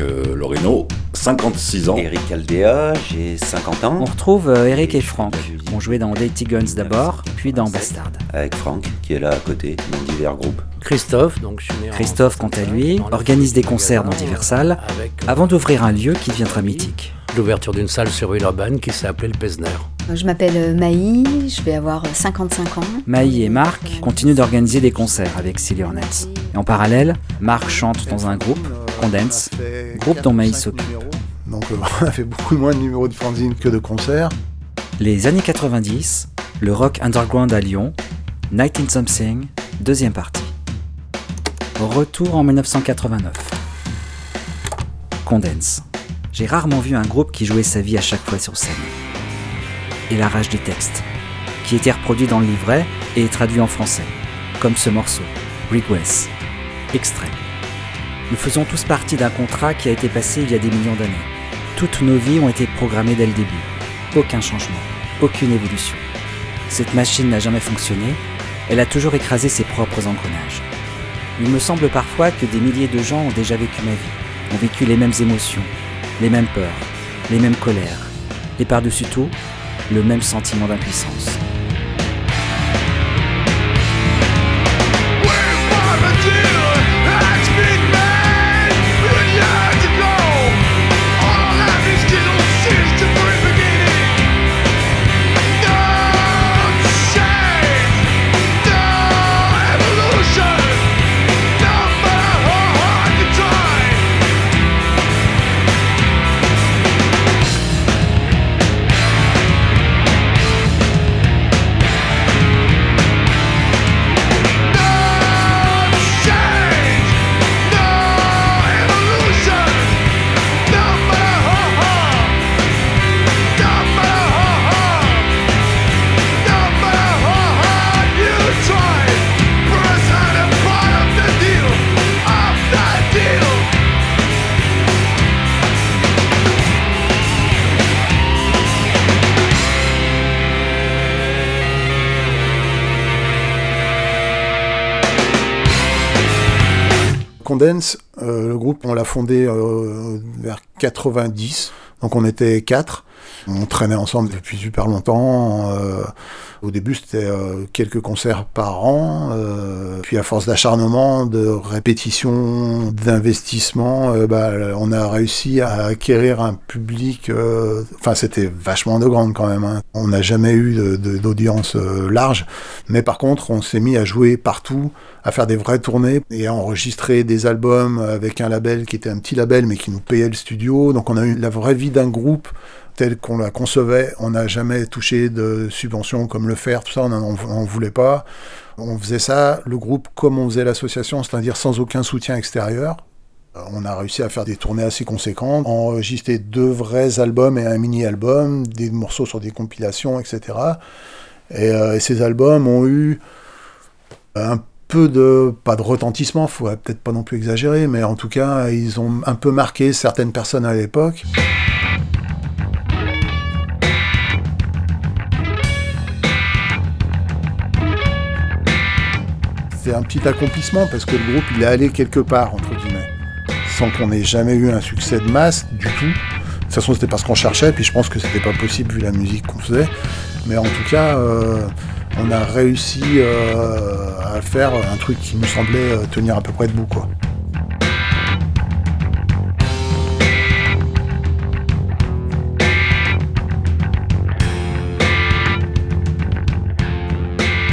Euh, Loreno, 56 ans. Eric Aldea, j'ai 50 ans. On retrouve euh, Eric et Franck. On jouait dans Dirty Guns d'abord, puis dans Bastard. Avec Franck, qui est là à côté, dans divers groupes. Christophe, donc je suis né Christophe, quant à lui, organise des concerts dans diverses salles, avant d'ouvrir un lieu qui deviendra mythique. L'ouverture d'une salle sur Villeurbanne qui s'est appelée le Pesner. Je m'appelle Maï, je vais avoir 55 ans. Maï et Marc continuent d'organiser des concerts avec Silly Hornets. Et en parallèle, Marc chante dans un groupe, Condense, groupe dont Maï s'occupe. Donc on a fait beaucoup moins de numéros de fanzine que de concerts. Les années 90, le rock underground à Lyon, Night in Something, deuxième partie. Retour en 1989. Condense. J'ai rarement vu un groupe qui jouait sa vie à chaque fois sur scène. Et la rage des textes, qui était reproduit dans le livret et traduit en français, comme ce morceau, Regress. Extrait. Nous faisons tous partie d'un contrat qui a été passé il y a des millions d'années. Toutes nos vies ont été programmées dès le début. Aucun changement, aucune évolution. Cette machine n'a jamais fonctionné, elle a toujours écrasé ses propres engrenages. Il me semble parfois que des milliers de gens ont déjà vécu ma vie, ont vécu les mêmes émotions, les mêmes peurs, les mêmes colères, et par-dessus tout, le même sentiment d'impuissance. Euh, le groupe, on l'a fondé euh, vers 90, donc on était quatre. On traînait ensemble depuis super longtemps. Euh, au début, c'était euh, quelques concerts par an. Euh, puis à force d'acharnement, de répétition, d'investissement, bah, on a réussi à acquérir un public. Enfin, c'était vachement de grande quand même. hein. On n'a jamais eu d'audience large. Mais par contre, on s'est mis à jouer partout, à faire des vraies tournées et à enregistrer des albums avec un label qui était un petit label mais qui nous payait le studio. Donc on a eu la vraie vie d'un groupe tel qu'on la concevait. On n'a jamais touché de subventions comme le faire, tout ça, on n'en voulait pas. On faisait ça, le groupe, comme on faisait l'association, c'est-à-dire sans aucun soutien extérieur. Euh, On a réussi à faire des tournées assez conséquentes, enregistrer deux vrais albums et un mini-album, des morceaux sur des compilations, etc. Et, euh, et ces albums ont eu un peu de, pas de retentissement, faut peut-être pas non plus exagérer, mais en tout cas, ils ont un peu marqué certaines personnes à l'époque. C'est un petit accomplissement parce que le groupe il est allé quelque part entre guillemets, sans qu'on ait jamais eu un succès de masse du tout. De toute façon c'était parce qu'on cherchait, puis je pense que c'était pas possible vu la musique qu'on faisait. Mais en tout cas, euh, on a réussi euh, à faire un truc qui nous semblait euh, tenir à peu près debout quoi.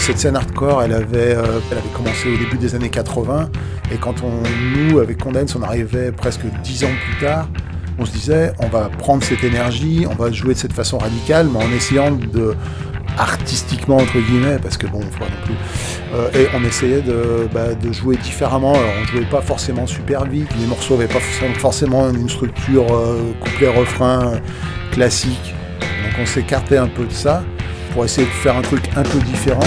Cette scène hardcore, elle avait, elle avait commencé au début des années 80, et quand on, nous, avec Condense, on arrivait presque dix ans plus tard, on se disait, on va prendre cette énergie, on va jouer de cette façon radicale, mais en essayant de artistiquement entre guillemets parce que bon faut pas non plus euh, et on essayait de, bah, de, jouer différemment. Alors on jouait pas forcément super vite les morceaux n'avaient pas forcément une structure euh, couplet refrain classique. Donc on s'écartait un peu de ça pour essayer de faire un truc un peu différent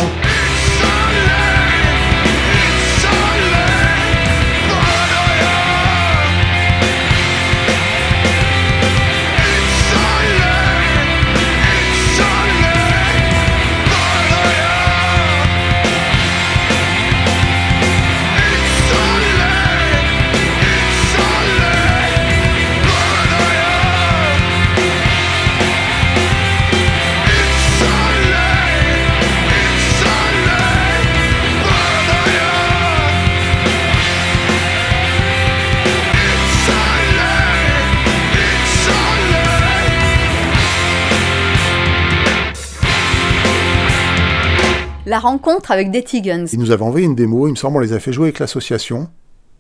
la rencontre avec Dirty Guns. Ils nous avaient envoyé une démo, il me semble, on les a fait jouer avec l'association.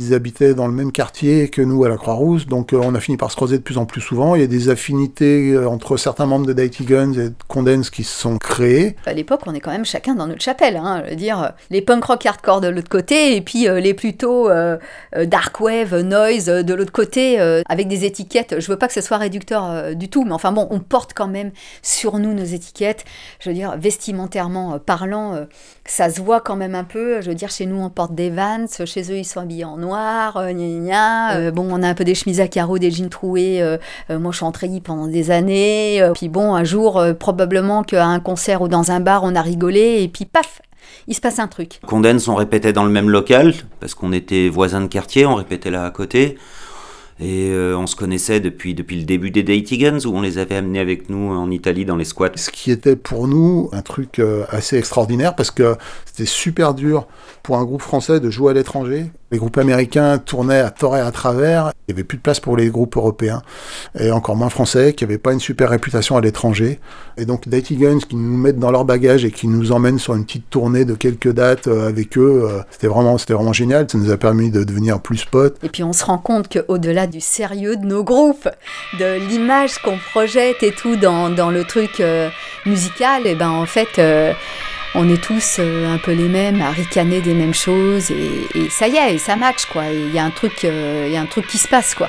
Ils habitaient dans le même quartier que nous à la Croix-Rousse, donc euh, on a fini par se croiser de plus en plus souvent. Il y a des affinités euh, entre certains membres de Dirty Guns et de Condense qui se sont créées. À l'époque, on est quand même chacun dans notre chapelle. Hein, dire euh, les punk rock hardcore de l'autre côté et puis les plutôt dark wave, noise de l'autre côté, avec des étiquettes. Je veux pas que ce soit réducteur du tout, mais enfin bon, on porte quand même sur nous nos étiquettes. Je veux dire, vestimentairement parlant, ça se voit quand même un peu. Je veux dire, chez nous, on porte des Vans, chez eux, ils sont habillés en noir, euh, gna, euh, bon, on a un peu des chemises à carreaux, des jeans troués. Euh, moi, je suis en treillis pendant des années. puis bon, un jour, probablement qu'à un concert ou dans un bar, on a rigolé et puis paf, il se passe un truc. Condense, on répétait dans le même local parce qu'on était voisins de quartier, on répétait là à côté. Et on se connaissait depuis, depuis le début des Guns où on les avait amenés avec nous en Italie dans les squats. Ce qui était pour nous un truc assez extraordinaire parce que c'était super dur pour un groupe français de jouer à l'étranger. Les groupes américains tournaient à tort et à travers. Il n'y avait plus de place pour les groupes européens, et encore moins français, qui n'avaient pas une super réputation à l'étranger. Et donc Dirty Guns qui nous mettent dans leur bagage et qui nous emmènent sur une petite tournée de quelques dates euh, avec eux, euh, c'était vraiment, c'était vraiment génial. Ça nous a permis de devenir plus potes. Et puis on se rend compte qu'au-delà du sérieux de nos groupes, de l'image qu'on projette et tout dans, dans le truc euh, musical, et ben en fait on est tous euh, un peu les mêmes, à ricaner des mêmes choses, et, ça y est, et ça match, quoi. Il y, a un truc, euh, y a un truc qui se passe, quoi.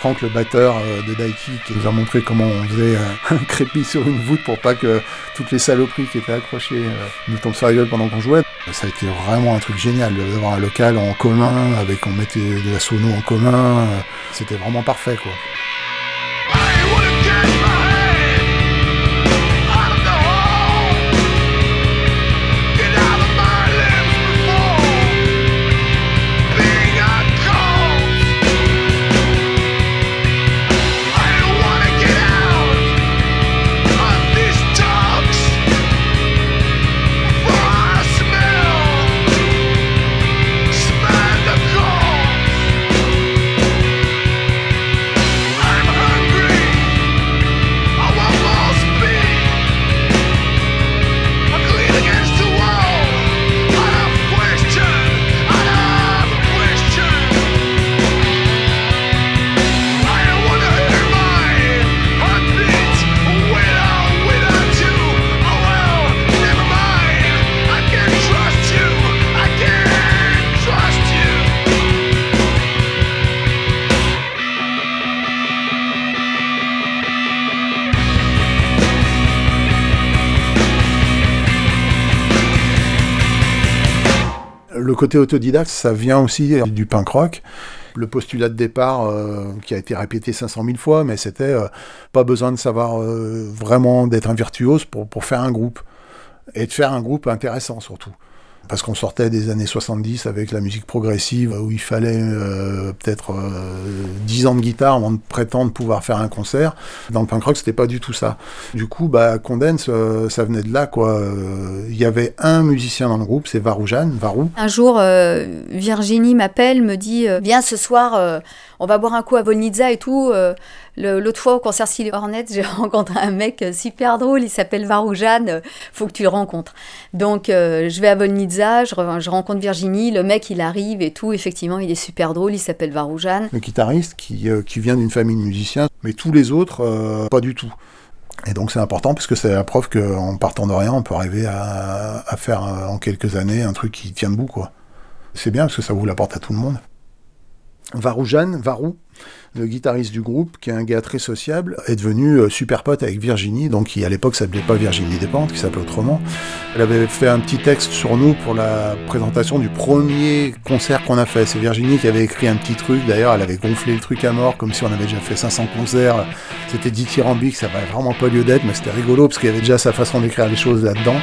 Franck, le batteur euh, de Daiki, qui nous a montré comment on faisait un crépi sur une voûte pour pas que toutes les saloperies qui étaient accrochées nous tombent sur la gueule pendant qu'on jouait. Ça a été vraiment un truc génial d'avoir un local en commun, avec on mettait de la sono en commun. C'était vraiment parfait, quoi. Côté autodidacte, ça vient aussi du punk rock. Le postulat de départ, euh, qui a été répété 500 000 fois, mais c'était euh, pas besoin de savoir euh, vraiment d'être un virtuose pour, pour faire un groupe. Et de faire un groupe intéressant surtout parce qu'on sortait des années 70 avec la musique progressive où il fallait euh, peut-être 10 euh, ans de guitare avant de prétendre pouvoir faire un concert. Dans le punk rock, c'était pas du tout ça. Du coup, bah, Condense, euh, ça venait de là, quoi. Il y avait un musicien dans le groupe, c'est Varoujan, Varou. Un jour, Virginie m'appelle, me dit Viens ce soir, on va boire un coup à Volnitza et tout L'autre fois au concert Silly Hornet, j'ai rencontré un mec super drôle, il s'appelle Varoujan, faut que tu le rencontres. Donc je vais à Volnitsa, je, je, rencontre Virginie, le mec il arrive et tout, effectivement il est super drôle, il s'appelle Varoujan. Le guitariste qui, qui, vient d'une famille de musiciens, mais tous les autres, pas du tout. Et donc c'est important parce que c'est la preuve qu'en partant de rien, on peut arriver à, à, faire en quelques années un truc qui tient debout. quoi. C'est bien parce que ça ouvre la porte à tout le monde. Varoujan, Varou, le guitariste du groupe, qui est un gars très sociable, est devenu euh, super pote avec Virginie, donc qui à l'époque s'appelait pas Virginie Despentes, qui s'appelait autrement. Elle avait fait un petit texte sur nous pour la présentation du premier concert qu'on a fait. C'est Virginie qui avait écrit un petit truc, d'ailleurs elle avait gonflé le truc à mort, comme si on avait déjà fait 500 concerts. C'était dithyrambique, ça n'avait vraiment pas lieu d'être, mais c'était rigolo, parce qu'il y avait déjà sa façon d'écrire les choses là-dedans.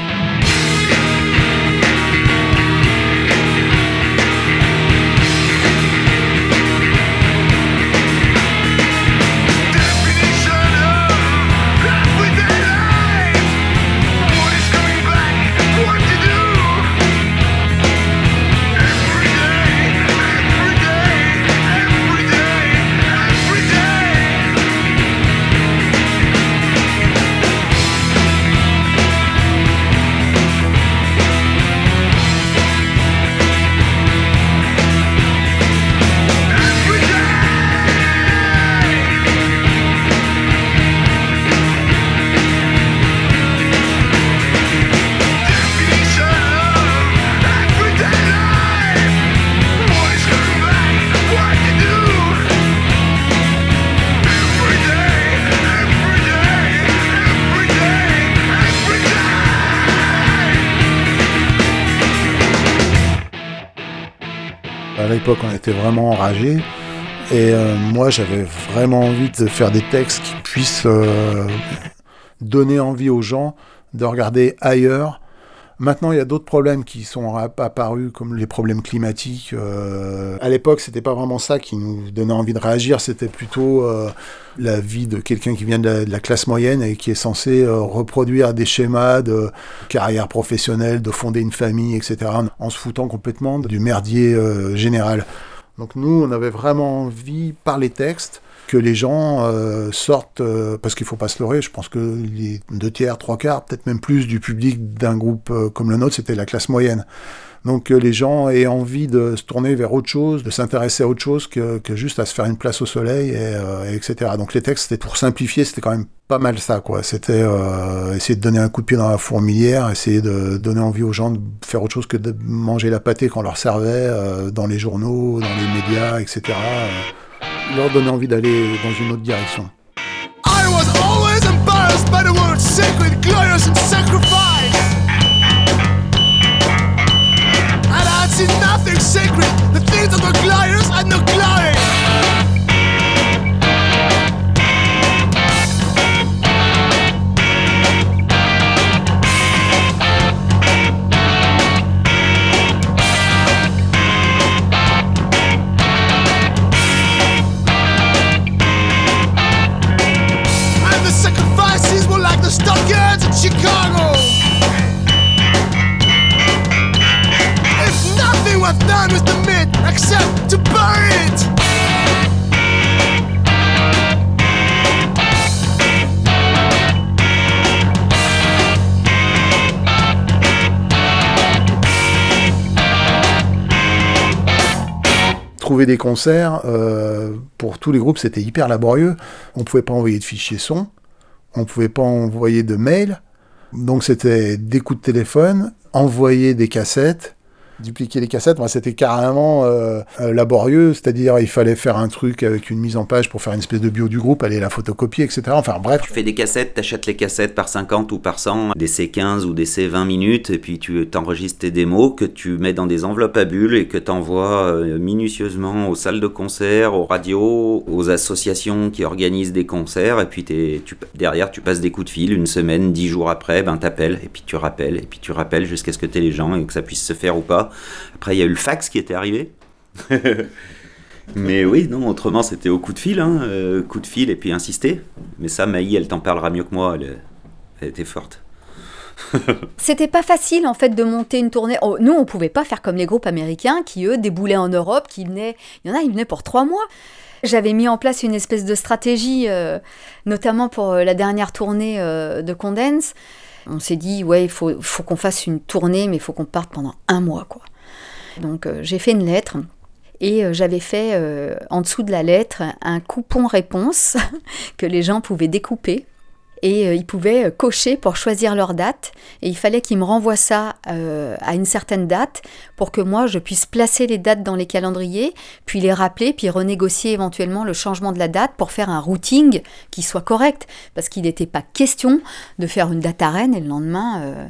Était vraiment enragés. Et euh, moi, j'avais vraiment envie de faire des textes qui puissent euh, donner envie aux gens de regarder ailleurs Maintenant, il y a d'autres problèmes qui sont apparus, comme les problèmes climatiques. Euh, à l'époque, c'était pas vraiment ça qui nous donnait envie de réagir, c'était plutôt la vie de quelqu'un qui vient de la, classe moyenne et qui est censé reproduire des schémas de carrière professionnelle, de fonder une famille, etc., en se foutant complètement du merdier général. Donc nous, on avait vraiment envie, par les textes, que les gens euh, sortent, euh, parce qu'il faut pas se leurrer, je pense que les deux tiers, trois quarts, peut-être même plus du public d'un groupe euh, comme le nôtre, c'était la classe moyenne. Donc que les gens aient envie de se tourner vers autre chose, de s'intéresser à autre chose que, juste à se faire une place au soleil, et, etc. Donc les textes, c'était pour simplifier, c'était quand même pas mal ça, quoi. C'était essayer de donner un coup de pied dans la fourmilière, essayer de donner envie aux gens de faire autre chose que de manger la pâtée qu'on leur servait dans les journaux, dans les médias, etc leur donner envie d'aller dans une autre direction. I was always embarrassed by the word sacred, glorious and sacrifice. Sacred, the things that were glorious and no glory. Des concerts euh, pour tous les groupes, c'était hyper laborieux. On pouvait pas envoyer de fichiers son, on pouvait pas envoyer de mails. Donc c'était des coups de téléphone, envoyer des cassettes, dupliquer les cassettes, moi c'était carrément euh, euh, laborieux, c'est-à-dire il fallait faire un truc avec une mise en page pour faire une espèce de bio du groupe, aller la photocopier, etc. Enfin bref. Tu fais des cassettes, t'achètes les cassettes par 50 ou par 100, des C15 ou des C20 minutes, et puis tu t'enregistres tes démos que tu mets dans des enveloppes à bulles et que t'envoies euh, minutieusement aux salles de concert, aux radios, aux associations qui organisent des concerts, et puis tu, derrière tu passes des coups de fil, une semaine, dix jours après, ben t'appelles, et puis tu rappelles, et puis tu rappelles jusqu'à ce que t'aies les gens et que ça puisse se faire ou pas. Après, il y a eu le fax qui était arrivé. Mais oui, non, autrement, c'était au coup de fil, hein, euh, coup de fil et puis insister. Mais ça, Maï, elle t'en parlera mieux que moi, elle, elle était forte. C'était pas facile en fait de monter une tournée. Oh, nous, on pouvait pas faire comme les groupes américains qui eux déboulaient en Europe, qui venaient. Il y en a, ils venaient pour trois mois. J'avais mis en place une espèce de stratégie, euh, notamment pour euh, la dernière tournée euh, de Condense. On s'est dit, ouais, il faut, faut qu'on fasse une tournée, mais il faut qu'on parte pendant un mois, quoi. Donc j'ai fait une lettre et j'avais fait en dessous de la lettre un coupon réponse que les gens pouvaient découper et euh, ils pouvaient euh, cocher pour choisir leur date. Et il fallait qu'ils me renvoient ça euh, à une certaine date pour que moi je puisse placer les dates dans les calendriers, puis les rappeler, puis renégocier éventuellement le changement de la date pour faire un routing qui soit correct. Parce qu'il n'était pas question de faire une date à Rennes et le lendemain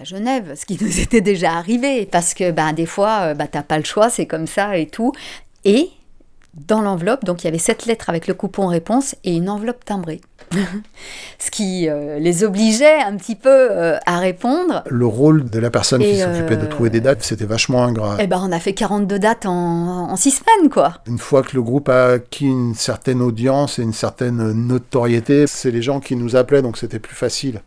à Genève, ce qui nous était déjà arrivé. Parce que ben, des fois ben, t'as pas le choix, c'est comme ça et tout. Et dans l'enveloppe, donc il y avait cette lettre avec le coupon réponse et une enveloppe timbrée. Ce qui euh, les obligeait un petit peu euh, à répondre. Le rôle de la personne qui s'occupait de trouver des dates, c'était vachement ingrat. Eh ben, on a fait 42 dates en, en six semaines, quoi. Une fois que le groupe a acquis une certaine audience et une certaine notoriété, c'est les gens qui nous appelaient, donc c'était plus facile.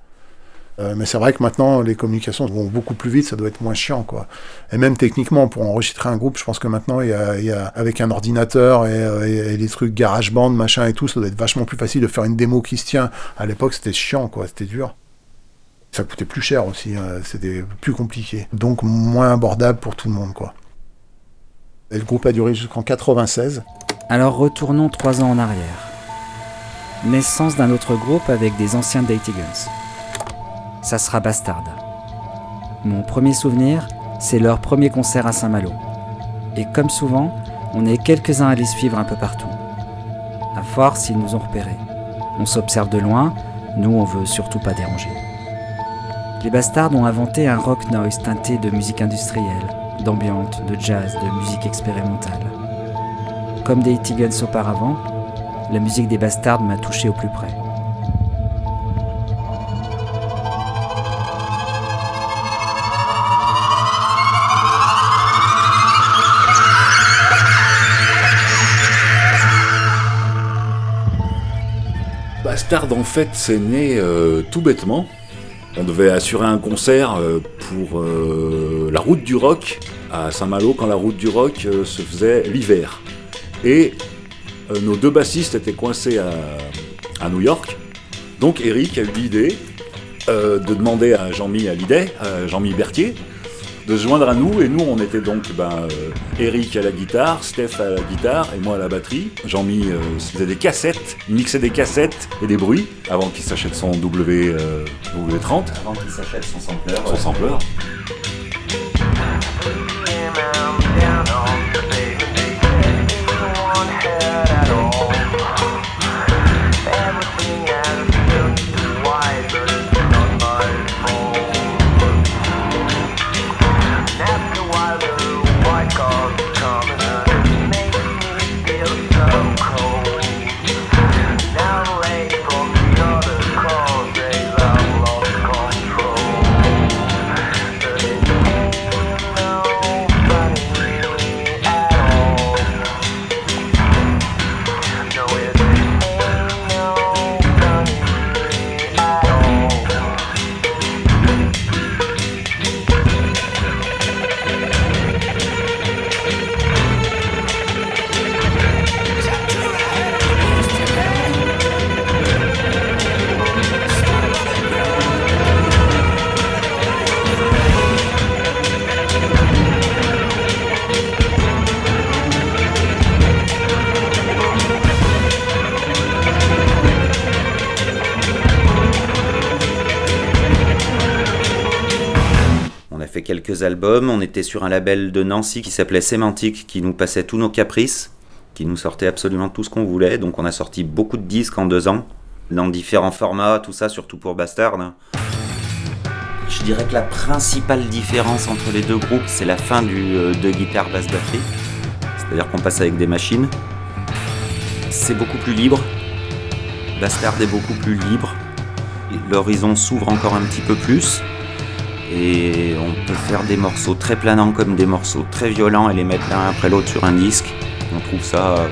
Euh, mais c'est vrai que maintenant, les communications vont beaucoup plus vite, ça doit être moins chiant, quoi. Et même techniquement, pour enregistrer un groupe, je pense que maintenant, il y a, avec un ordinateur euh, et, les trucs GarageBand, machin et tout, ça doit être vachement plus facile de faire une démo qui se tient. À l'époque, c'était chiant, quoi, c'était dur. Ça coûtait plus cher aussi, hein, c'était plus compliqué. Donc moins abordable pour tout le monde, quoi. Et le groupe a duré jusqu'en 96. Alors retournons trois ans en arrière. Naissance d'un autre groupe avec des anciens Guns ça sera Bastard. Mon premier souvenir, c'est leur premier concert à Saint-Malo. Et comme souvent, on est quelques-uns à les suivre un peu partout. À force, ils nous ont repérés. On s'observe de loin, nous on veut surtout pas déranger. Les Bastards ont inventé un rock noise teinté de musique industrielle, d'ambiante, de jazz, de musique expérimentale. Comme des Guns auparavant, la musique des Bastards m'a touché au plus près. En fait, c'est né euh, tout bêtement. On devait assurer un concert euh, pour euh, la route du rock à Saint-Malo quand la route du rock se faisait l'hiver. Et nos deux bassistes étaient coincés à, à New York. Donc Eric a eu l'idée de demander à Jean-Mi Hallyday, Jean-Mi Berthier, de se joindre à nous. Et nous, on était donc ben, euh, Eric à la guitare, Steph à la guitare et moi à la batterie. Jean-Mi euh, faisait des cassettes, il mixait des cassettes et des bruits avant qu'il s'achète son W, euh, W30. Avant qu'il s'achète son sampler. Son sampler. Albums. On était sur un label de Nancy qui s'appelait Sémantique, qui nous passait tous nos caprices, qui nous sortait absolument tout ce qu'on voulait. Donc on a sorti beaucoup de disques en deux ans, dans différents formats, tout ça, surtout pour Bastard. Je dirais que la principale différence entre les deux groupes, c'est la fin du, euh, de guitare basse batterie. C'est-à-dire qu'on passe avec des machines. C'est beaucoup plus libre. Bastard est beaucoup plus libre. L'horizon s'ouvre encore un petit peu plus. Et on peut faire des morceaux très planants comme des morceaux très violents et les mettre l'un après l'autre sur un disque. On trouve ça euh,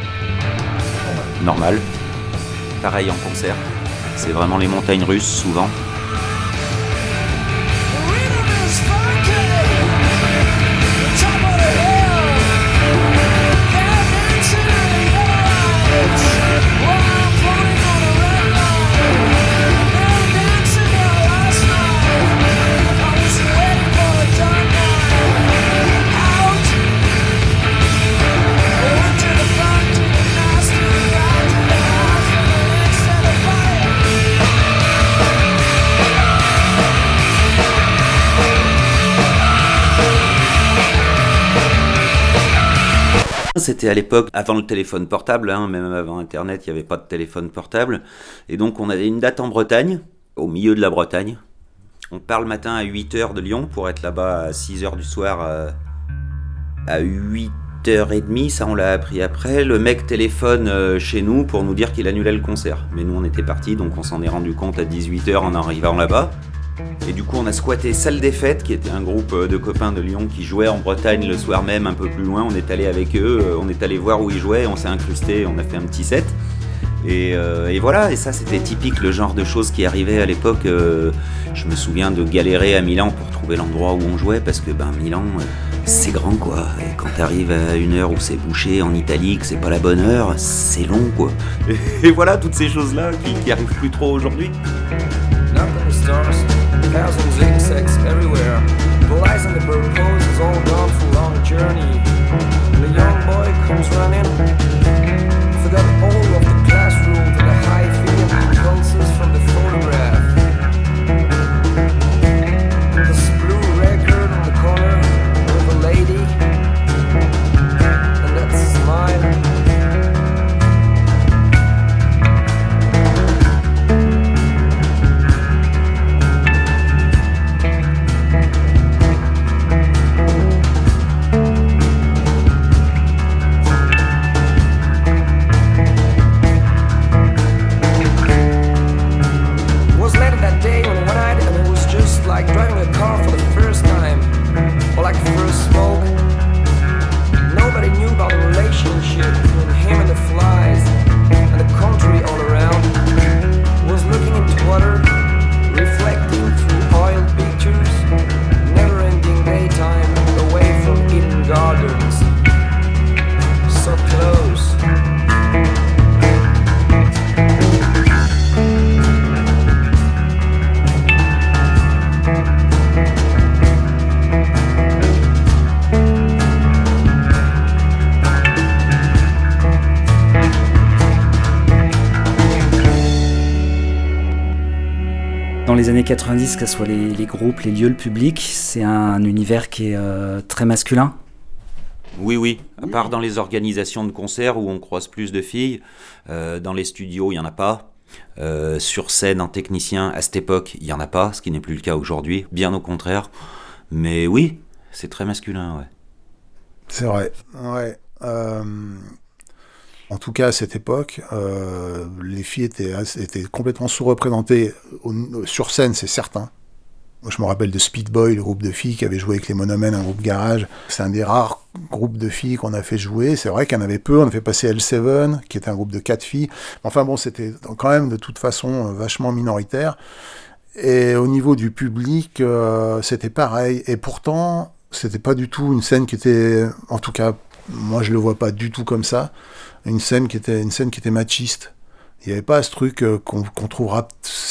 normal. Pareil en concert. C'est vraiment les montagnes russes souvent. C'était à l'époque, avant le téléphone portable, hein, même avant Internet, il n'y avait pas de téléphone portable. Et donc on avait une date en Bretagne, au milieu de la Bretagne. On part le matin à 8h de Lyon pour être là-bas à 6h du soir à, à 8h30, ça on l'a appris après. Le mec téléphone euh, chez nous pour nous dire qu'il annulait le concert. Mais nous on était partis, donc on s'en est rendu compte à 18h en arrivant là-bas. Et du coup, on a squatté Salle des Fêtes, qui était un groupe euh, de copains de Lyon qui jouait en Bretagne le soir même, un peu plus loin. On est allé avec eux, euh, on est allé voir où ils jouaient, on s'est incrusté, on a fait un petit set. Et, euh, voilà, et ça c'était typique le genre de choses qui arrivait à l'époque. je me souviens de galérer à Milan pour trouver l'endroit où on jouait, parce que ben Milan, c'est grand quoi. Et quand t'arrives à une heure où c'est bouché en Italie, que c'est pas la bonne heure, c'est long quoi. Et voilà toutes ces choses-là qui, qui arrivent plus trop aujourd'hui. Thousands insects everywhere. The lights on the purpose is all gone for long journey. The young boy comes running. 90, que ce soit les, les groupes, les lieux, le public, c'est un univers qui est euh, très masculin. Oui, oui. À part dans les organisations de concerts où on croise plus de filles, euh, dans les studios, il n'y en a pas. Euh, sur scène, en technicien, à cette époque, il n'y en a pas, ce qui n'est plus le cas aujourd'hui, bien au contraire. Mais oui, c'est très masculin, ouais. C'est vrai. Ouais. Euh, en tout cas, à cette époque, euh, les filles étaient, complètement sous-représentées sur scène, c'est certain. Moi, je me rappelle de Speed Boy, le groupe de filles qui avait joué avec les Monomens, un groupe garage. C'est un des rares groupes de filles qu'on a fait jouer. C'est vrai qu'il y en avait peu. On a fait passer L7, qui était un groupe de quatre filles. Enfin bon, c'était quand même de toute façon euh, vachement minoritaire. Et au niveau du public, euh, c'était pareil. Et pourtant, c'était pas du tout une scène qui était, en tout cas, moi je le vois pas du tout comme ça, une scène qui était une scène qui était machiste. Il n'y avait pas ce truc euh, qu'on qu'on trouvera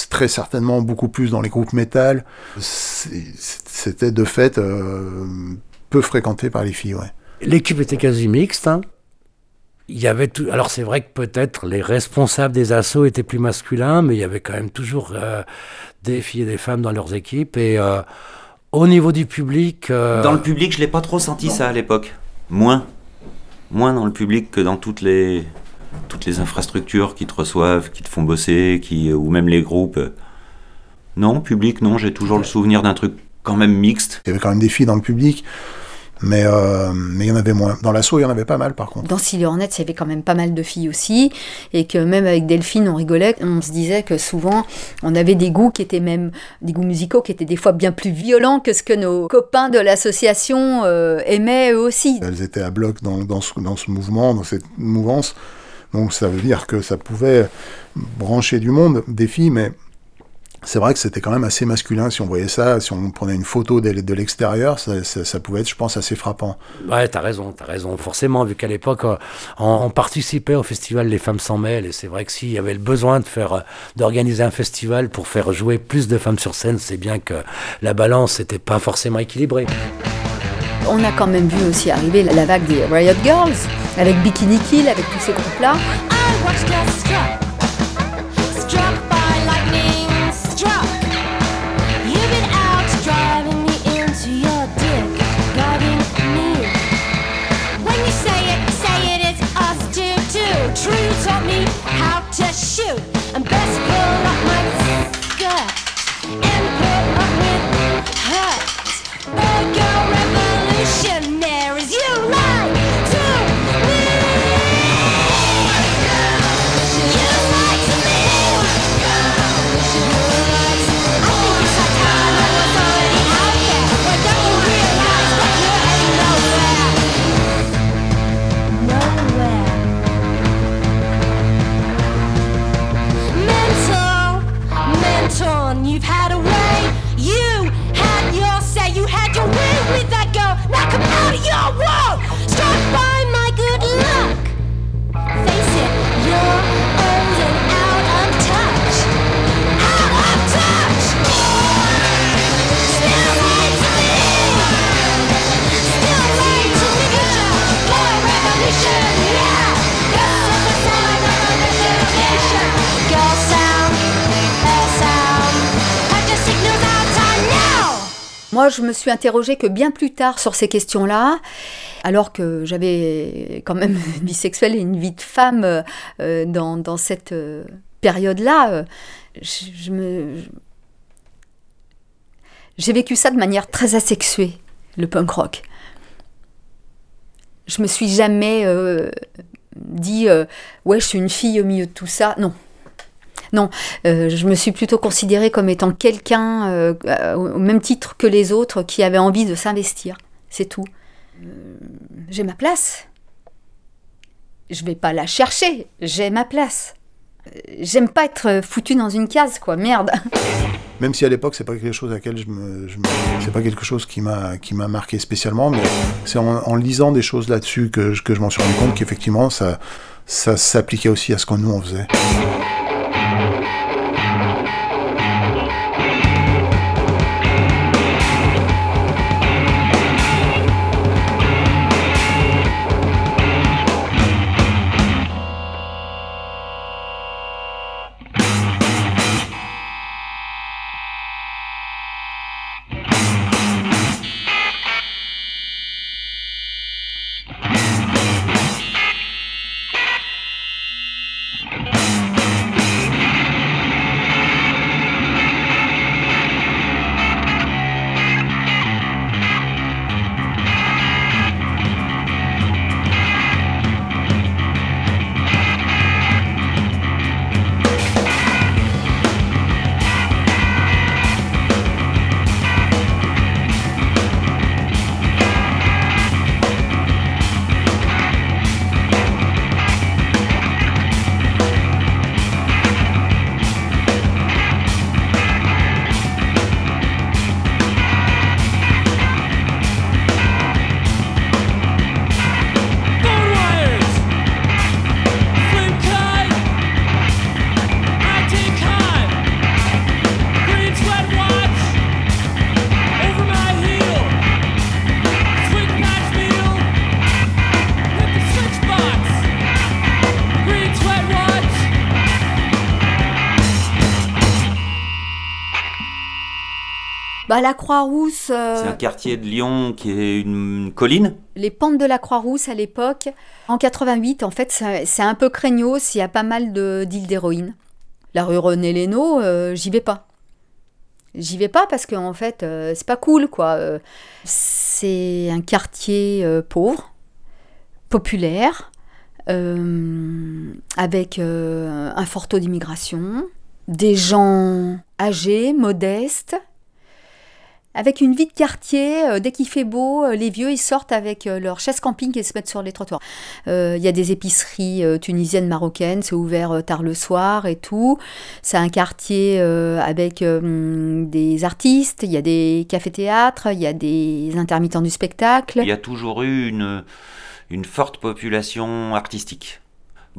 très certainement beaucoup plus dans les groupes métal. C'était de fait euh, peu fréquenté par les filles, ouais. L'équipe était quasi mixte. hein. Il y avait tout... Alors c'est vrai que peut-être les responsables des assos étaient plus masculins, mais il y avait quand même toujours euh, des filles et des femmes dans leurs équipes. Et euh, au niveau du public... euh, Dans le public, je l'ai pas trop senti ça à l'époque. Moins. Moins dans le public que dans toutes les, toutes les infrastructures qui te reçoivent, qui te font bosser, qui, ou même les groupes. Non, public, non, j'ai toujours le souvenir d'un truc quand même mixte. Il y avait quand même des filles dans le public, mais euh, mais il y en avait moins. Dans l'assaut, il y en avait pas mal par contre. Dans Silly Hornets, il y avait quand même pas mal de filles aussi, et que même avec Delphine, on rigolait, on se disait que souvent, on avait des goûts qui étaient même, des goûts musicaux qui étaient des fois bien plus violents que ce que nos copains de l'association euh, aimaient eux aussi. Elles étaient à bloc dans, dans, ce, dans ce mouvement, dans cette mouvance. Donc ça veut dire que ça pouvait brancher du monde, des filles, mais c'est vrai que c'était quand même assez masculin. Si on voyait ça, si on prenait une photo de, de l'extérieur, ça, ça- ça pouvait être, je pense, assez frappant. Ouais, t'as raison, t'as raison. Forcément, vu qu'à l'époque, euh, on, on participait au festival Les Femmes s'en mêlent, et c'est vrai que s'il y avait le besoin de faire, euh, d'organiser un festival pour faire jouer plus de femmes sur scène, c'est bien que la balance n'était pas forcément équilibrée. On a quand même vu aussi arriver la, la vague des Riot Girls, avec Bikini Kill, avec tous ces groupes-là. shoot and best pull up. Moi, je me suis interrogée que bien plus tard sur ces questions-là, alors que j'avais quand même une vie et une vie de femme euh, dans, dans cette euh, période-là. euh. J'ai vécu ça de manière très asexuée, le punk rock. Je me suis jamais dit, ouais, je suis une fille au milieu de tout ça. Non. Non, euh, je me suis plutôt considérée comme étant quelqu'un euh, euh, au même titre que les autres qui avait envie de s'investir. C'est tout. J'ai ma place. Je vais pas la chercher. J'ai ma place. J'aime pas être foutue dans une case, quoi. Merde. Même si à l'époque c'est pas quelque chose à laquelle je me, c'est pas quelque chose qui m'a qui m'a marqué spécialement, mais c'est en, en lisant des choses là-dessus que, je- que je m'en suis rendu compte qu'effectivement ça ça s'appliquait aussi à ce que nous on faisait. Bah, la Croix-Rousse. euh, C'est un quartier de Lyon qui est une colline les pentes de la Croix-Rousse à l'époque, en 88, en fait, c'est un peu craignos, il y a pas mal d'îles d'héroïne. La rue René Lénaud, euh, j'y vais pas. J'y vais pas parce qu'en fait, euh, c'est pas cool, quoi. Euh, c'est un quartier pauvre, populaire, avec un fort taux d'immigration, des gens âgés, modestes, avec une vie de quartier, euh, dès qu'il fait beau, euh, les vieux ils sortent avec euh, leur chaise camping et se mettent sur les trottoirs. Il y a des épiceries tunisiennes, marocaines, c'est ouvert tard le soir et tout. C'est un quartier avec hum, des artistes, il y a des cafés-théâtres, il y a des intermittents du spectacle. Il y a toujours eu une forte population artistique.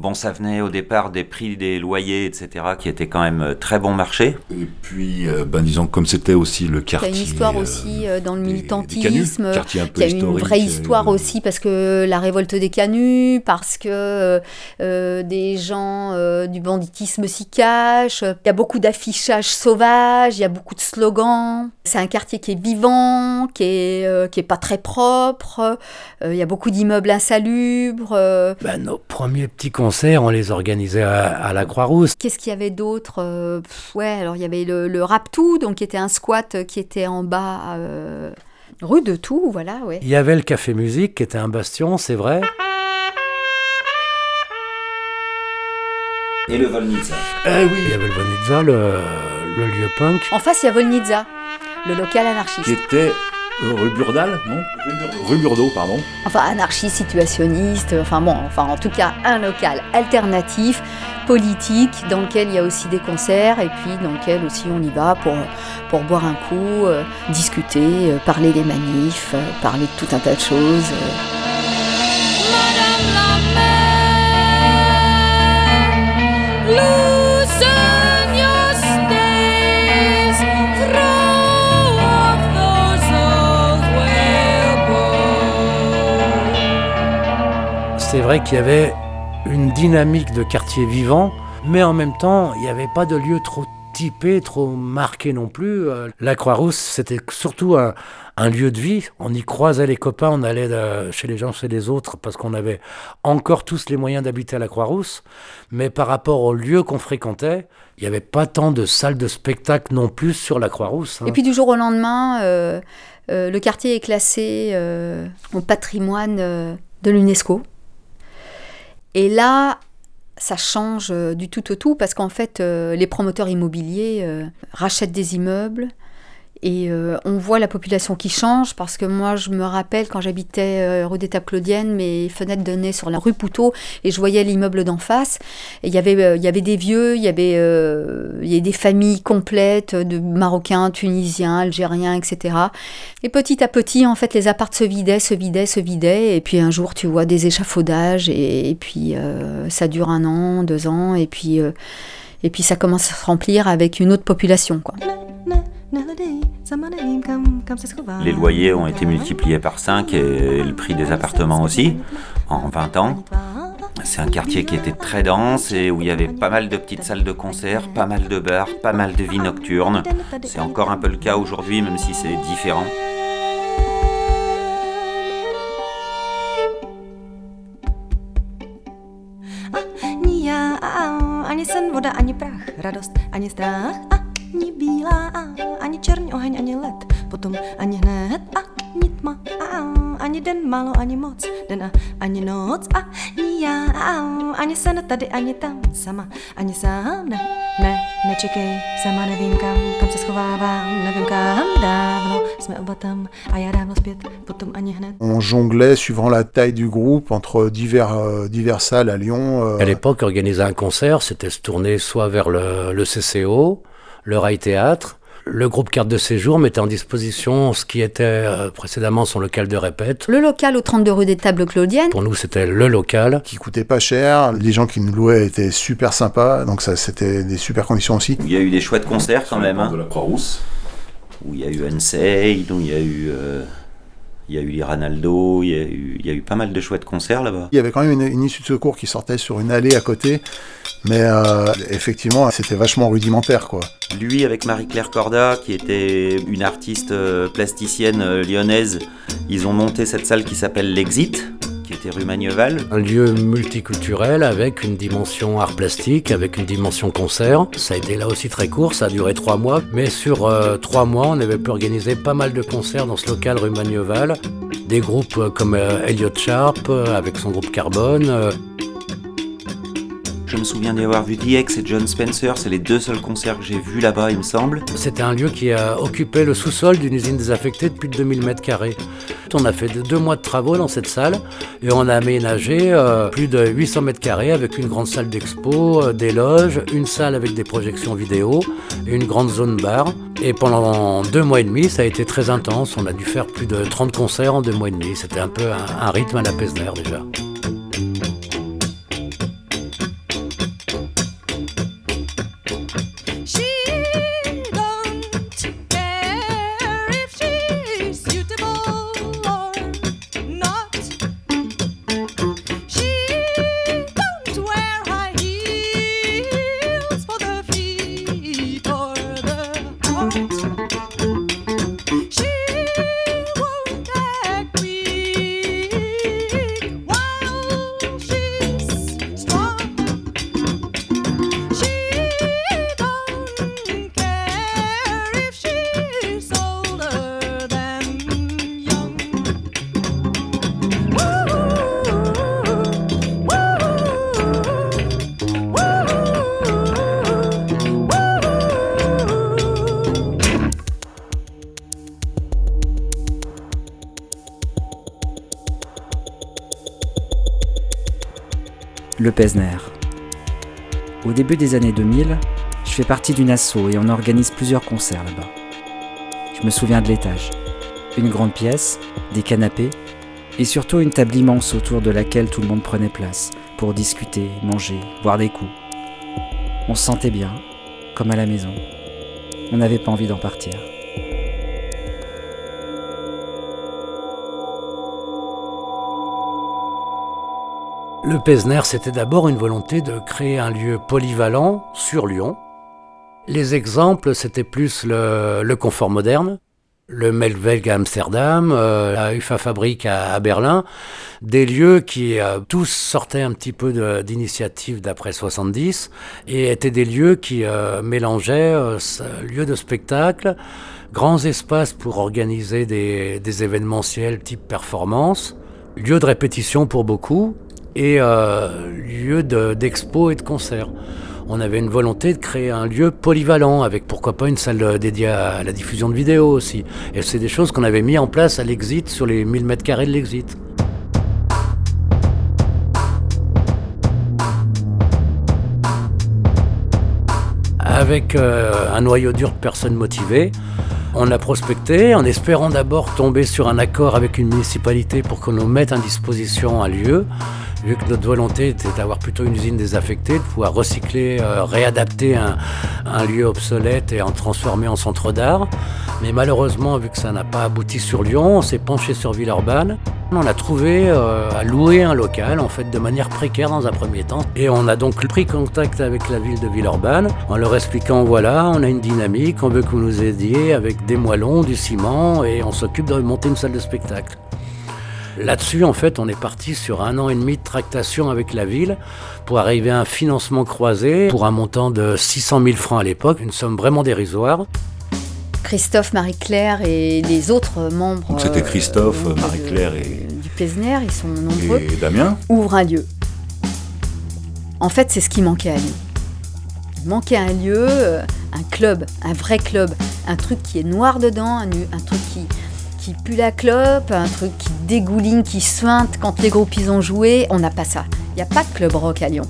Bon, ça venait au départ des prix des loyers, etc., qui étaient quand même euh, très bon marché. Et puis, euh, ben, disons, comme c'était aussi le Il y a quartier. une histoire euh, aussi euh, dans le militantisme. quartier un peu Il y a une historique, vraie euh, histoire aussi parce que la révolte des canuts, parce que euh, des gens euh, du banditisme s'y cachent. Il y a beaucoup d'affichage sauvage, il y a beaucoup de slogans. C'est un quartier qui est vivant, qui est, euh, qui est pas très propre. Euh, il y a beaucoup d'immeubles insalubres. Ben, nos premiers petits concerts, on les organisait à, à la Croix-Rousse. Qu'est-ce qu'il y avait d'autre Euh, Ouais, alors il y avait le, le Raptou, donc qui était un squat qui était en bas, euh, rue de Tout, voilà, ouais. Il y avait le Café Musique qui était un bastion, c'est vrai. Et le Volnitsa. Eh oui. Il y avait le Bonitza, le, le lieu punk. En face, il y a Volnitza, le local qui anarchiste. était Euh, rue Burdal, non Rue Burdeau, pardon. Enfin, anarchie situationniste, enfin bon, enfin en tout cas un local alternatif, politique, dans lequel il y a aussi des concerts et puis dans lequel aussi on y va pour, pour boire un coup, euh, discuter, euh, parler des manifs, euh, parler de tout un tas de choses. euh. C'est vrai qu'il y avait une dynamique de quartier vivant, mais en même temps, il n'y avait pas de lieu trop typé, trop marqué non plus. Euh, La Croix-Rousse, c'était surtout un, lieu de vie. On y croisait les copains, on allait euh, chez les gens, chez les autres, parce qu'on avait encore tous les moyens d'habiter à la Croix-Rousse. Mais par rapport au lieu qu'on fréquentait, il n'y avait pas tant de salles de spectacle non plus sur la Croix-Rousse. hein. Et puis du jour au lendemain, euh, le quartier est classé euh, au patrimoine de l'UNESCO. Et là, ça change euh, du tout au tout parce qu'en fait, euh, les promoteurs immobiliers euh, rachètent des immeubles et euh, on voit la population qui change parce que moi, je me rappelle quand j'habitais euh, rue des Tables Claudiennes, mes fenêtres donnaient sur la rue Poutot et je voyais l'immeuble d'en face. Il y avait, euh, il y avait des vieux, il y avait, euh, il y avait des familles complètes de Marocains, Tunisiens, Algériens, etc. Et petit à petit, en fait, les appartes se vidaient, se vidaient, se vidaient. Et puis un jour, tu vois des échafaudages et, et puis euh, ça dure un an, deux ans et puis, et puis ça commence à se remplir avec une autre population, quoi. Les loyers ont été multipliés par 5 et le prix des appartements aussi en 20 ans. C'est un quartier qui était très dense et où il y avait pas mal de petites salles de concert, pas mal de bars, pas mal de vie nocturne. C'est encore un peu le cas aujourd'hui, même si c'est différent. Ani já, ani sen, voda, ani prach, radost, ani strach, ani bílá, ani černý oheň, ani led, potom ani hned, ani tma, ani den, málo, ani moc, den a ani noc, ani já, ani sen, tady, ani tam, sama, ani sám, ne, ne, nečekej, sama nevím kam, kam se schovávám, nevím kam, dávno jsme oba tam a já dávno zpět, potom ani hned. On jonglait suivant la taille du groupe entre divers, euh, divers salles à Lyon. euh, À l'époque, organiser un concert, c'était se tourner soit vers le, le CCO, le Rail Théâtre. Le groupe Carte de Séjour mettait en disposition ce qui était euh, précédemment son local de répète. Le local au 32 rue des Tables Claudiennes. Pour nous, c'était le local. qui coûtait pas cher. Les gens qui nous louaient étaient super sympas, donc ça c'était des super conditions aussi. Il y a eu des chouettes concerts quand même. hein. De la Croix-Rousse. Où il y a eu Unsaid, où il y a eu, euh, il y a eu Liranaldo, il y a eu, il y a eu pas mal de chouettes concerts là-bas. Il y avait quand même une, une issue de secours qui sortait sur une allée à côté, mais euh, effectivement c'était vachement rudimentaire quoi. Lui avec Marie-Claire Corda, qui était une artiste euh, plasticienne euh, lyonnaise, ils ont monté cette salle qui s'appelle l'Exit, qui était rue Magneval. Un lieu multiculturel avec une dimension art plastique, avec une dimension concert. Ça a été là aussi très court, ça a duré trois mois. Mais sur euh, trois mois, on avait pu organiser pas mal de concerts dans ce local rue Magneval. Des groupes euh, comme euh, Elliot Sharp, euh, avec son groupe Carbone. Je me souviens d'y avoir vu DX et John Spencer, c'est les deux seuls concerts que j'ai vus là-bas, il me semble. C'était un lieu qui a occupé le sous-sol d'une usine désaffectée de plus de 2000 mètres carrés. On a fait de- deux mois de travaux dans cette salle et on a aménagé euh, plus de 800 mètres carrés avec une grande salle d'expo, euh, des loges, une salle avec des projections vidéo et une grande zone bar. Et pendant deux mois et demi, ça a été très intense. On a dû faire plus de 30 concerts en deux mois et demi. C'était un peu un, un rythme à la Pesner déjà. Le Pesner. Au début des années 2000, je fais partie d'une asso et on organise plusieurs concerts là-bas. Je me souviens de l'étage. Une grande pièce, des canapés et surtout une table immense autour de laquelle tout le monde prenait place pour discuter, manger, boire des coups. On se sentait bien, comme à la maison. On n'avait pas envie d'en partir. Le Pesner, c'était d'abord une volonté de créer un lieu polyvalent sur Lyon. Les exemples, c'était plus le, confort moderne, le Melkweg à Amsterdam, euh, la UFA Fabrique à, Berlin, des lieux qui euh, tous sortaient un petit peu d'initiatives d'après 70 et étaient des lieux qui euh, mélangeaient lieux de spectacle, grands espaces pour organiser des, des événementiels type performance, lieux de répétition pour beaucoup et euh, lieux de- d'expo et de concerts on avait une volonté de créer un lieu polyvalent avec pourquoi pas une salle euh, dédiée à la diffusion de vidéos aussi. Et c'est des choses qu'on avait mis en place à l'Exit sur les 1000 mètres carrés de l'Exit. Avec euh, un noyau dur de personnes motivées, on a prospecté en espérant d'abord tomber sur un accord avec une municipalité pour qu'on nous mette à disposition un lieu, vu que notre volonté était d'avoir plutôt une usine désaffectée, de pouvoir recycler, euh, réadapter un, lieu obsolète et en transformer en centre d'art. Mais malheureusement, vu que ça n'a pas abouti sur Lyon, on s'est penché sur Villeurbanne. On a trouvé euh, à louer un local, en fait, de manière précaire dans un premier temps. Et on a donc pris contact avec la ville de Villeurbanne en leur expliquant voilà, on a une dynamique, on veut que vous nous aidiez avec des moellons, du ciment, et on s'occupe de monter une salle de spectacle. Là-dessus, en fait, on est parti sur un an et demi de tractation avec la ville pour arriver à un financement croisé pour un montant de 600 000 francs à l'époque, une somme vraiment dérisoire. Christophe, Marie-Claire et les autres membres Donc c'était euh, Christophe, membres Marie-Claire et, du Pesner, ils sont nombreux, et Damien. ouvrent un lieu. En fait, c'est ce qui manquait à Lyon. Il manquait un lieu, euh, un club, un vrai club, un truc qui est noir dedans, un, un truc qui, qui pue la clope, un truc qui dégouline, qui suinte quand les groupes ils ont joué. On n'a pas ça. Il n'y a pas de club rock à Lyon.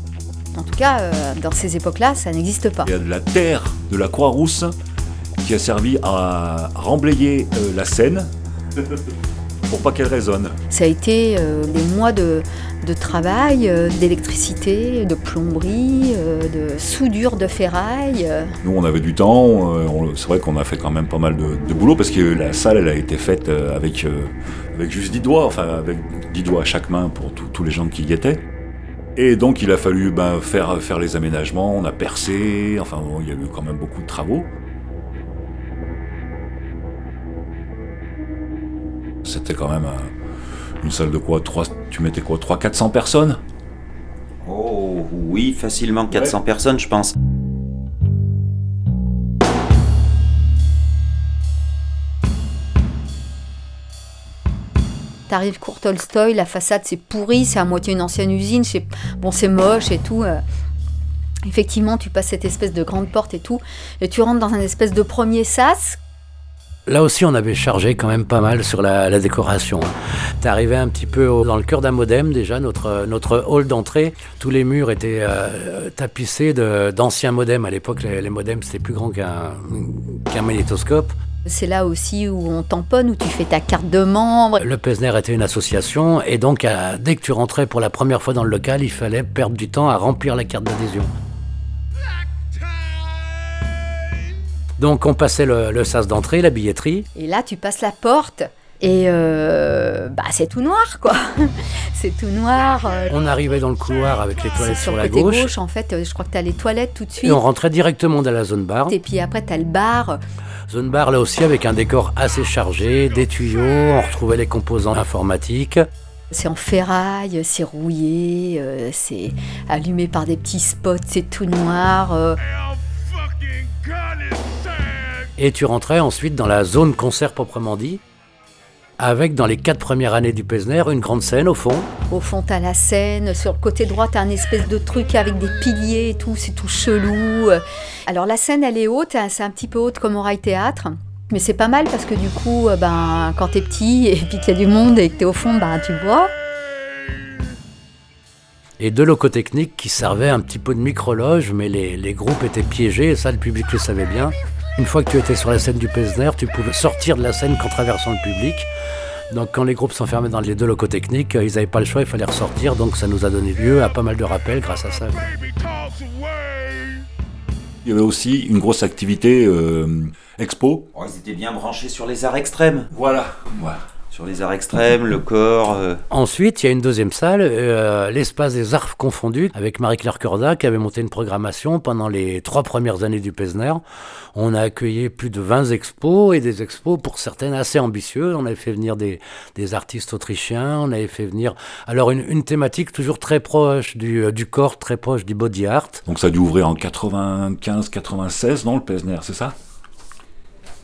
En tout cas, euh, dans ces époques-là, ça n'existe pas. Il y a de la terre de la Croix-Rousse qui a servi à remblayer euh, la Seine pour pas qu'elle résonne. Ça a été euh, des mois de, de travail, euh, d'électricité, de plomberie, euh, de soudure de ferraille. Nous, on avait du temps. c'est vrai qu'on a fait quand même pas mal de, de boulot parce que la salle, elle a été faite avec, avec juste 10 doigts, enfin avec 10 doigts à chaque main pour tous- tous les gens qui y étaient. Et donc, il a fallu ben, faire, faire les aménagements. On a percé. Enfin, bon, il y a eu quand même beaucoup de travaux. C'était quand même un- une salle de quoi trois, Tu mettais quoi 300-400 personnes? Oh oui, facilement 400 personnes, je pense. T'arrives cours Tolstoy, la façade c'est pourri, c'est à moitié une ancienne usine, c'est bon c'est moche et tout. euh. Effectivement, tu passes cette espèce de grande porte et tout, et tu rentres dans un espèce de premier sas. Là aussi, on avait chargé quand même pas mal sur la, la décoration. T'es arrivé un petit peu au- dans le cœur d'un modem déjà, notre, notre hall d'entrée. Tous les murs étaient euh, tapissés de- d'anciens modems. À l'époque, les, les modems, c'était plus grand qu'un qu'un magnétoscope. C'est là aussi où on tamponne, où tu fais ta carte de membre. Le Pesner était une association, et donc dès que tu rentrais pour la première fois dans le local, il fallait perdre du temps à remplir la carte d'adhésion. Donc on passait le, le sas d'entrée, la billetterie, Et là, tu passes la porte. Et euh, bah, c'est tout noir, quoi. c'est tout noir. euh, on arrivait dans le couloir avec les c'est toilettes sur sur la côté gauche, gauche. en fait. euh, Je crois que tu as les toilettes tout de suite. et on rentrait directement dans la zone bar. Et puis après, tu as le bar. Zone bar là aussi avec un décor assez chargé, des tuyaux, on retrouvait les composants informatiques. C'est en ferraille, c'est rouillé, c'est allumé par des petits spots, c'est tout noir. Et tu rentrais ensuite dans la zone concert proprement dit, avec dans les quatre premières années du Pesner une grande scène au fond. Au fond, t'as la scène. Sur le côté droit, t'as un espèce de truc avec des piliers et tout. C'est tout chelou. Alors, la scène, elle est haute. hein, C'est un petit peu haute comme au Rail Théâtre. Mais c'est pas mal parce que du coup, euh, ben, quand t'es petit et puis qu'il y a du monde et que t'es au fond, ben, tu vois. et deux locaux techniques qui servaient un petit peu de micro-loge, mais les, les groupes étaient piégés, et ça le public le savait bien. Une fois que tu étais sur la scène du Pesner, tu pouvais sortir de la scène qu'en traversant le public. Donc quand les groupes s'enfermaient dans les deux locaux techniques, euh, ils n'avaient pas le choix, il fallait ressortir. Donc ça nous a donné lieu à pas mal de rappels grâce à ça. Il y avait aussi une grosse activité euh, expo. Oh, ils étaient bien branchés sur les arts extrêmes. Voilà. voilà. Sur les arts extrêmes, le corps. euh. Ensuite, il y a une deuxième salle, euh, l'espace des arts confondus, avec Marie-Claire Corda qui avait monté une programmation pendant les trois premières années du Pesner. On a accueilli plus de 20 expos et des expos pour certaines assez ambitieuses. On avait fait venir des, des artistes autrichiens, on avait fait venir alors une, une thématique toujours très proche du, euh, du corps, très proche du body art. Donc ça a dû ouvrir en 95-96, non, le Pesner, c'est ça?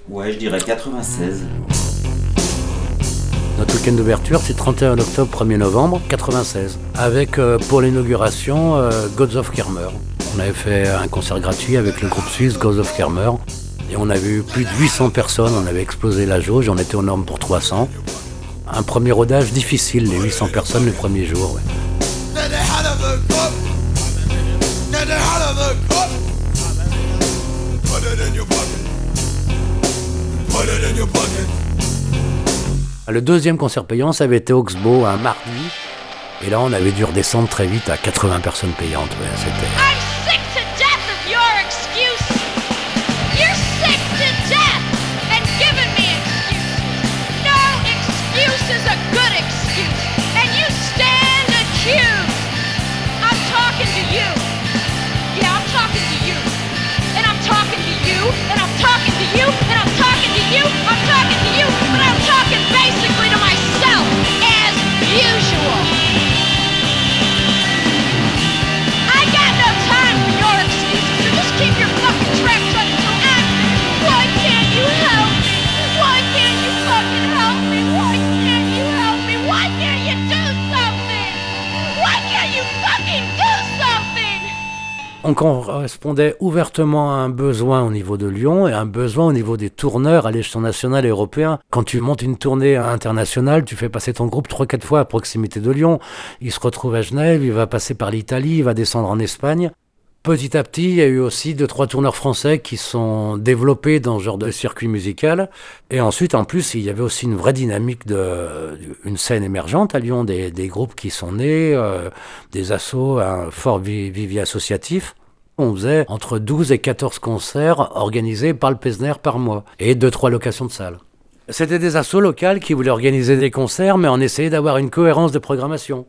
Ouais, je dirais 96. Notre week-end d'ouverture, c'est 31 octobre, 1er novembre 96, avec euh, pour l'inauguration euh, Gods of Kermer. On avait fait un concert gratuit avec le groupe suisse Gods of Kermer. Et on avait eu plus de 800 personnes, on avait explosé la jauge, on était aux normes pour 300. Un premier rodage difficile, les 800 personnes le premier jour. ouais. Le deuxième concert payant, ça avait été Oxbow un mardi. Et là, on avait dû redescendre très vite à 80 personnes payantes. ouais, c'était... correspondait ouvertement à un besoin au niveau de Lyon et un besoin au niveau des tourneurs à l'échelon national et européen. Quand tu montes une tournée internationale, tu fais passer ton groupe 3-4 fois à proximité de Lyon. Il se retrouve à Genève, il va passer par l'Italie, il va descendre en Espagne. Petit à petit, il y a eu aussi deux, trois tourneurs français qui sont développés dans ce genre de circuit musical. Et ensuite, en plus, il y avait aussi une vraie dynamique de, une scène émergente à Lyon, des, groupes qui sont nés, euh, des assos, un fort vi- vivier associatif. On faisait entre 12 et 14 concerts organisés par le Pesner par mois et deux, trois locations de salles. C'était des assos locales qui voulaient organiser des concerts, mais on essayait d'avoir une cohérence de programmation.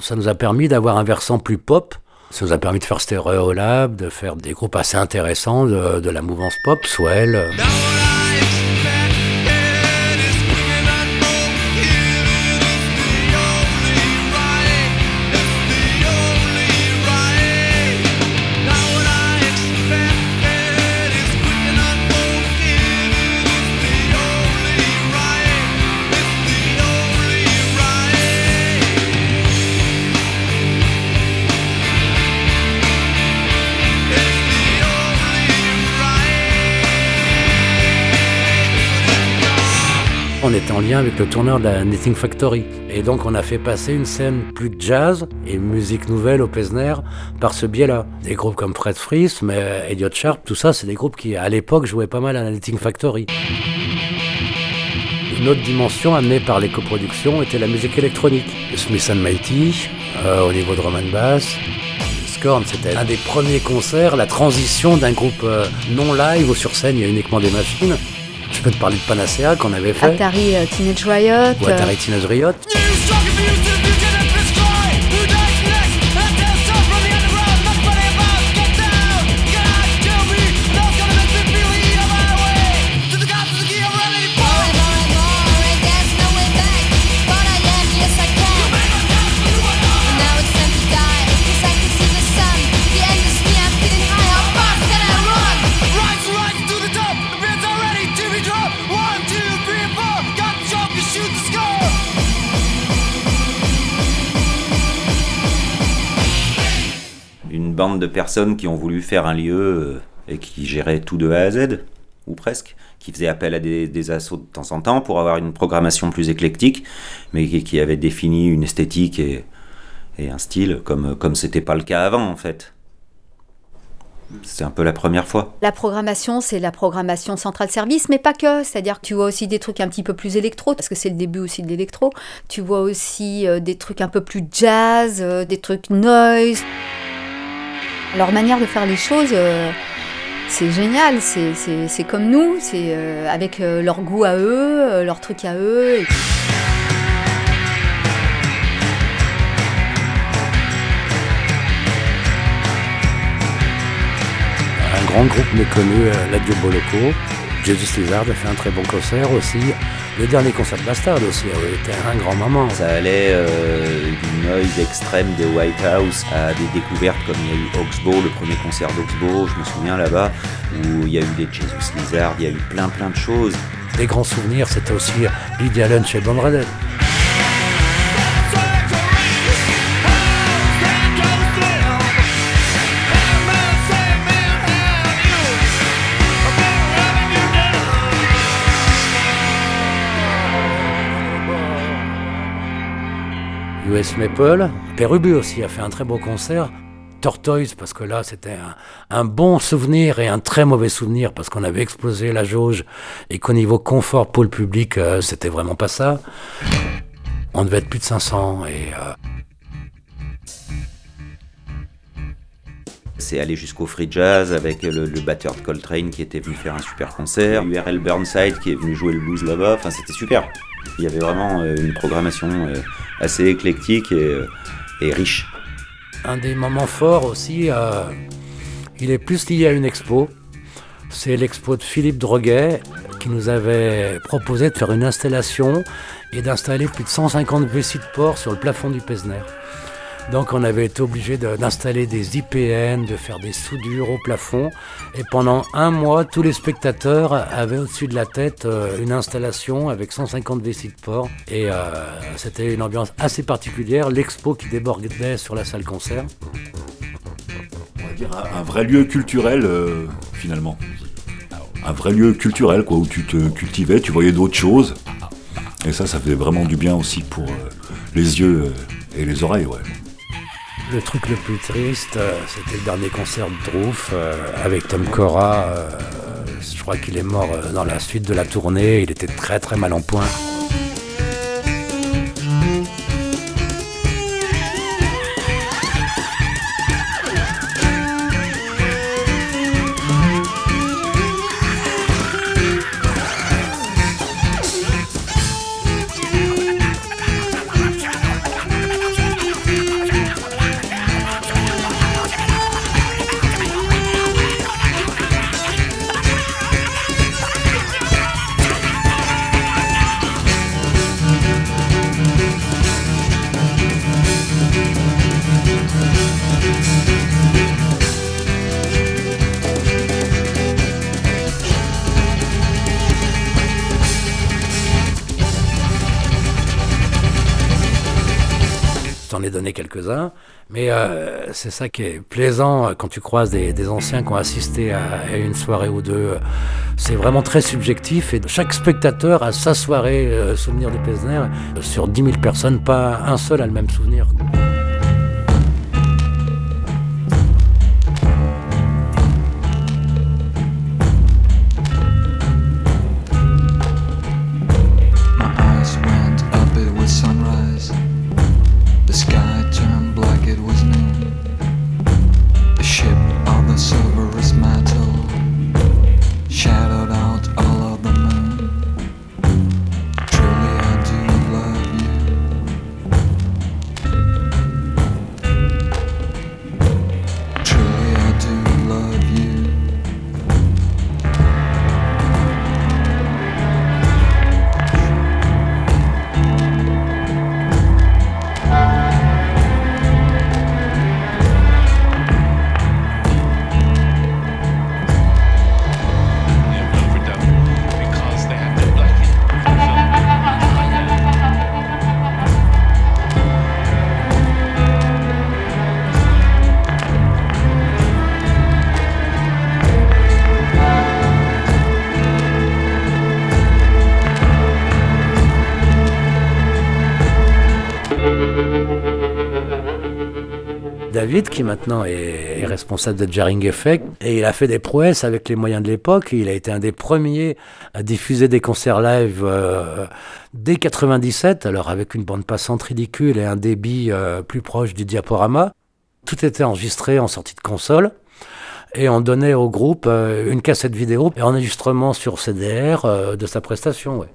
Ça nous a permis d'avoir un versant plus pop. Ça nous a permis de faire Stereolab, de faire des groupes assez intéressants de, de la mouvance pop, Swell. On était en lien avec le tourneur de la Knitting Factory. Et donc on a fait passer une scène plus jazz et musique nouvelle au Pesner par ce biais-là. Des groupes comme Fred Fries, mais Elliot Sharp, tout ça, c'est des groupes qui à l'époque jouaient pas mal à la Knitting Factory. Une autre dimension amenée par les coproductions était la musique électronique. Le Smith Mighty, euh, au niveau de Roman Bass. Scorn, c'était un des premiers concerts, la transition d'un groupe euh, non live où sur scène il y a uniquement des machines. Je peux te parler de Panacea qu'on avait fait. Atari euh, Teenage Riot. Ou Atari Teenage Riot. Bande de personnes qui ont voulu faire un lieu euh, et qui géraient tout de A à Z, ou presque, qui faisaient appel à des, assos de temps en temps pour avoir une programmation plus éclectique, mais qui, qui avaient défini une esthétique et, et un style comme comme c'était pas le cas avant en fait. C'est un peu la première fois. La programmation, c'est la programmation centrale service, mais pas que. C'est-à-dire que tu vois aussi des trucs un petit peu plus électro, parce que c'est le début aussi de l'électro. Tu vois aussi euh, des trucs un peu plus jazz, euh, des trucs noise. Leur manière de faire les choses, euh, c'est génial. C'est- comme nous, c'est euh, avec euh, leur goût à eux, leur truc à eux. Un grand groupe méconnu, euh, l'Adieu Jesus Lizard a fait un très bon concert aussi. Le dernier concert de Bastard aussi été un grand moment. Ça allait euh, du noise extrême des White House à des découvertes comme il y a eu Oxbow, le premier concert d'Oxbow, je me souviens là-bas, où il y a eu des Jesus Lizard, il y a eu plein plein de choses. Des grands souvenirs, c'était aussi Lydia chez Blonde Redhead. US Maple. Pérubu aussi a fait un très beau concert. Tortoise, parce que là, c'était un, bon souvenir et un très mauvais souvenir, parce qu'on avait explosé la jauge et qu'au niveau confort pour le public, euh, c'était vraiment pas ça. On devait être plus de 500 et. euh, C'est allé jusqu'au free jazz avec le, batteur de Coltrane qui était venu faire un super concert, URL Burnside qui est venu jouer le blues là-bas, c'était super. Il y avait vraiment euh, une programmation euh, assez éclectique et, euh, et riche. Un des moments forts aussi, il est plus lié à une expo. C'est l'expo de Philippe Droguet qui nous avait proposé de faire une installation et d'installer plus de 150 vessies de porc sur le plafond du Pesner. Donc on avait été obligé d'installer des IPN, de faire des soudures au plafond. Et pendant un mois, tous les spectateurs avaient au-dessus de la tête euh, une installation avec 150 vessies de porc. Et euh, c'était une ambiance assez particulière. L'expo qui débordait sur la salle concert. On va dire un, vrai lieu culturel euh, finalement. Un vrai lieu culturel quoi, où tu te cultivais, tu voyais d'autres choses. Et ça, ça fait vraiment du bien aussi pour les yeux et les oreilles. Ouais. Le truc le plus triste, euh, c'était le dernier concert de Drouf euh, avec Tom Cora. euh, je crois qu'il est mort dans la suite de la tournée. Il était très très mal en point. T'en ai donné quelques-uns, mais euh, c'est ça qui est plaisant euh, quand tu croises des, anciens qui ont assisté à, une soirée ou deux. C'est vraiment très subjectif et chaque spectateur a sa soirée euh, souvenir du Pesner. Sur 10 000 personnes, pas un seul a le même souvenir. Maintenant est, responsable de Jarring Effect. Et il a fait des prouesses avec les moyens de l'époque. Il a été un des premiers à diffuser des concerts live euh, dès 97, alors avec une bande passante ridicule et un débit euh, plus proche du diaporama. Tout était enregistré en sortie de console. Et on donnait au groupe euh, une cassette vidéo et enregistrement sur CDR de sa prestation.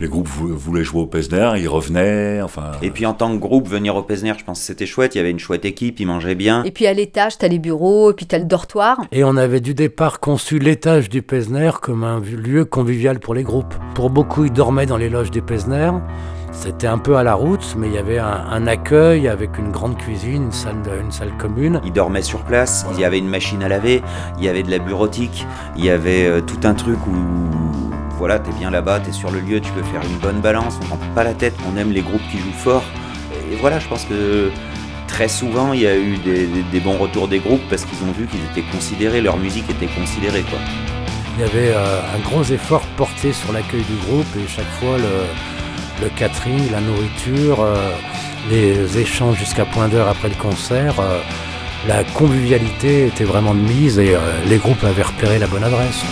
Les groupes vou- voulaient jouer au Pesner, ils revenaient, enfin... Et puis en tant que groupe, venir au Pesner, je pense que c'était chouette. Il y avait une chouette équipe, ils mangeaient bien. Et puis à l'étage, t'as les bureaux, et puis t'as le dortoir. Et on avait du départ conçu l'étage du Pesner comme un lieu convivial pour les groupes. Pour beaucoup, ils dormaient dans les loges du Pesner. C'était un peu à la route, mais il y avait un, un accueil avec une grande cuisine, une salle, de- une salle commune. Ils dormaient sur place, il y avait une machine à laver, il y avait de la bureautique, il y avait euh, tout un truc où voilà, t'es bien là-bas, t'es sur le lieu, tu peux faire une bonne balance, on prend pas la tête, on aime les groupes qui jouent fort. Et voilà, je pense que très souvent il y a eu des, bons retours des groupes parce qu'ils ont vu qu'ils étaient considérés, leur musique était considérée. Il y avait euh, un gros effort porté sur l'accueil du groupe et chaque fois le, le catering, la nourriture, euh, les échanges jusqu'à point d'heure après le concert, euh, la convivialité était vraiment de mise et les groupes avaient repéré la bonne adresse.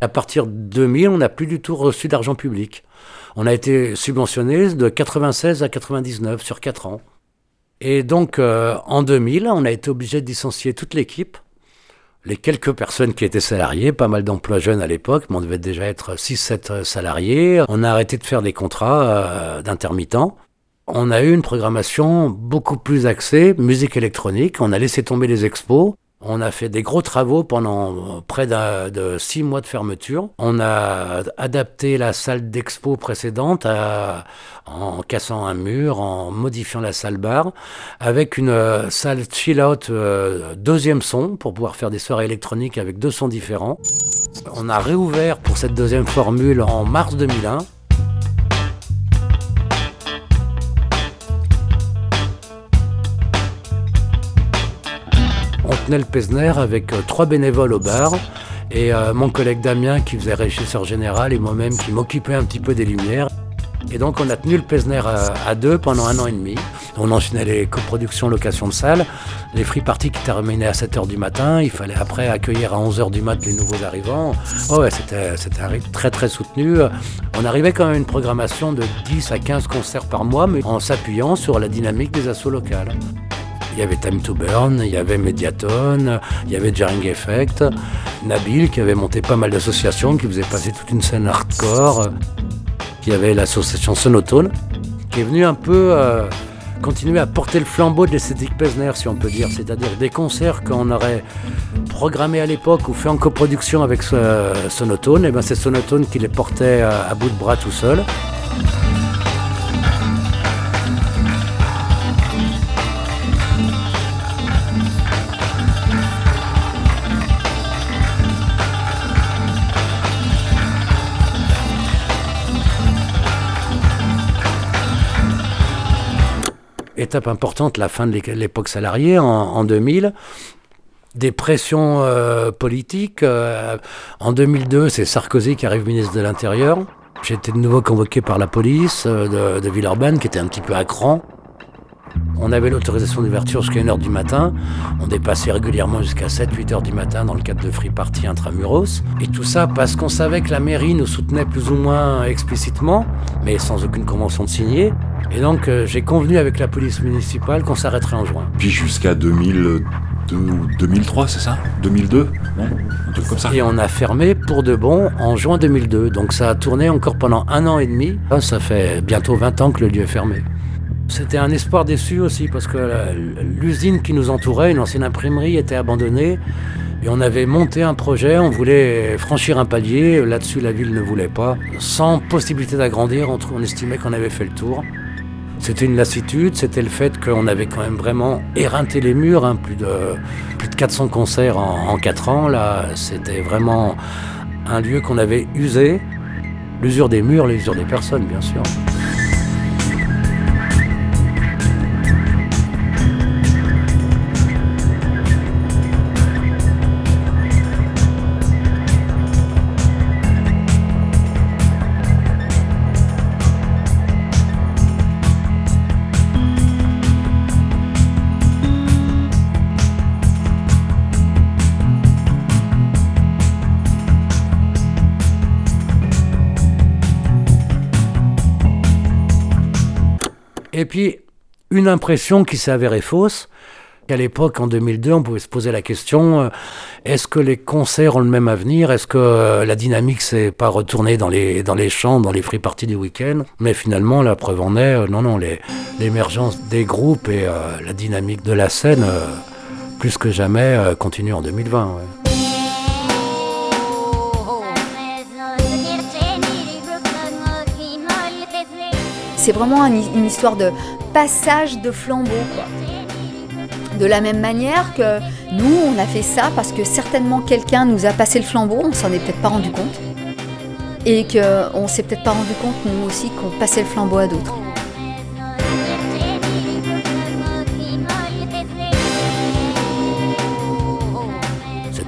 À partir de 2000, on n'a plus du tout reçu d'argent public. On a été subventionné de 96 à 99 sur 4 ans. Et donc, euh, en 2000, on a été obligé de licencier toute l'équipe. Les quelques personnes qui étaient salariées, pas mal d'emplois jeunes à l'époque, mais on devait déjà être 6-7 salariés. On a arrêté de faire des contrats euh, d'intermittents. On a eu une programmation beaucoup plus axée, musique électronique. On a laissé tomber les expos. On a fait des gros travaux pendant près de six mois de fermeture. On a adapté la salle d'expo précédente en cassant un mur, en modifiant la salle bar, avec une euh, salle chill-out euh, deuxième son pour pouvoir faire des soirées électroniques avec deux sons différents. On a réouvert pour cette deuxième formule en mars 2001. Le Pesner avec euh, trois bénévoles au bar et euh, mon collègue Damien qui faisait régisseur général et moi-même qui m'occupais un petit peu des lumières. Et donc on a tenu le Pesner à, à deux pendant un an et demi. On enchaînait les coproductions, location de salle, les free parties qui terminaient à 7h du matin. Il fallait après accueillir à 11h du mat les nouveaux arrivants. Oh ouais, c'était, c'était un rythme très très soutenu. On arrivait quand même à une programmation de 10 à 15 concerts par mois, mais en s'appuyant sur la dynamique des assauts locales. Il y avait Time to Burn, il y avait Mediaton, il y avait Jarring Effect, Nabil qui avait monté pas mal d'associations, qui faisait passer toute une scène hardcore. Il y avait l'association Sonotone, qui est venue un peu euh, continuer à porter le flambeau de l'esthétique Pesner, si on peut dire. C'est-à-dire des concerts qu'on aurait programmés à l'époque ou fait en coproduction avec euh, Sonotone, et ben c'est Sonotone qui les portait euh, à bout de bras tout seul. Étape importante, la fin de l'é- l'époque salariée en, en 2000. Des pressions euh, politiques. euh, en 2002, c'est Sarkozy qui arrive ministre de l'Intérieur. J'ai été de nouveau convoqué par la police euh, de, de Villeurbanne, qui était un petit peu à cran. On avait l'autorisation d'ouverture jusqu'à 1h du matin. On dépassait régulièrement jusqu'à 7-8 heures du matin dans le cadre de free party intramuros. Et tout ça parce qu'on savait que la mairie nous soutenait plus ou moins explicitement, mais sans aucune convention de signer. Et donc euh, j'ai convenu avec la police municipale qu'on s'arrêterait en juin. Puis jusqu'à 2003 2002 ou 2003, c'est ça? 2002 Non? Un truc comme ça. Et on a fermé pour de bon en juin 2002. Donc ça a tourné encore pendant un an et demi. Ça fait bientôt 20 ans que le lieu est fermé. C'était un espoir déçu aussi parce que l'usine qui nous entourait, une ancienne imprimerie, était abandonnée. Et on avait monté un projet, on voulait franchir un palier. Là-dessus, la ville ne voulait pas. Sans possibilité d'agrandir, on estimait qu'on avait fait le tour. C'était une lassitude, c'était le fait qu'on avait quand même vraiment éreinté les murs, hein, plus, de, plus de 400 concerts en, en 4 ans. Là, c'était vraiment un lieu qu'on avait usé. L'usure des murs, l'usure des personnes, bien sûr. Une impression qui s'est avérée fausse. À l'époque, en 2002, on pouvait se poser la question euh, est-ce que les concerts ont le même avenir? Est-ce que euh, la dynamique s'est pas retournée dans les, dans les champs, dans les free parties du week-end? Mais finalement, la preuve en est euh, non, non, l'émergence des groupes et la dynamique de la scène, plus que jamais, continue en 2020. ouais. C'est vraiment un- une histoire de passage de flambeau. De la même manière que nous, on a fait ça parce que certainement quelqu'un nous a passé le flambeau, on s'en est peut-être pas rendu compte. Et qu'on s'est peut-être pas rendu compte, nous aussi, qu'on passait le flambeau à d'autres.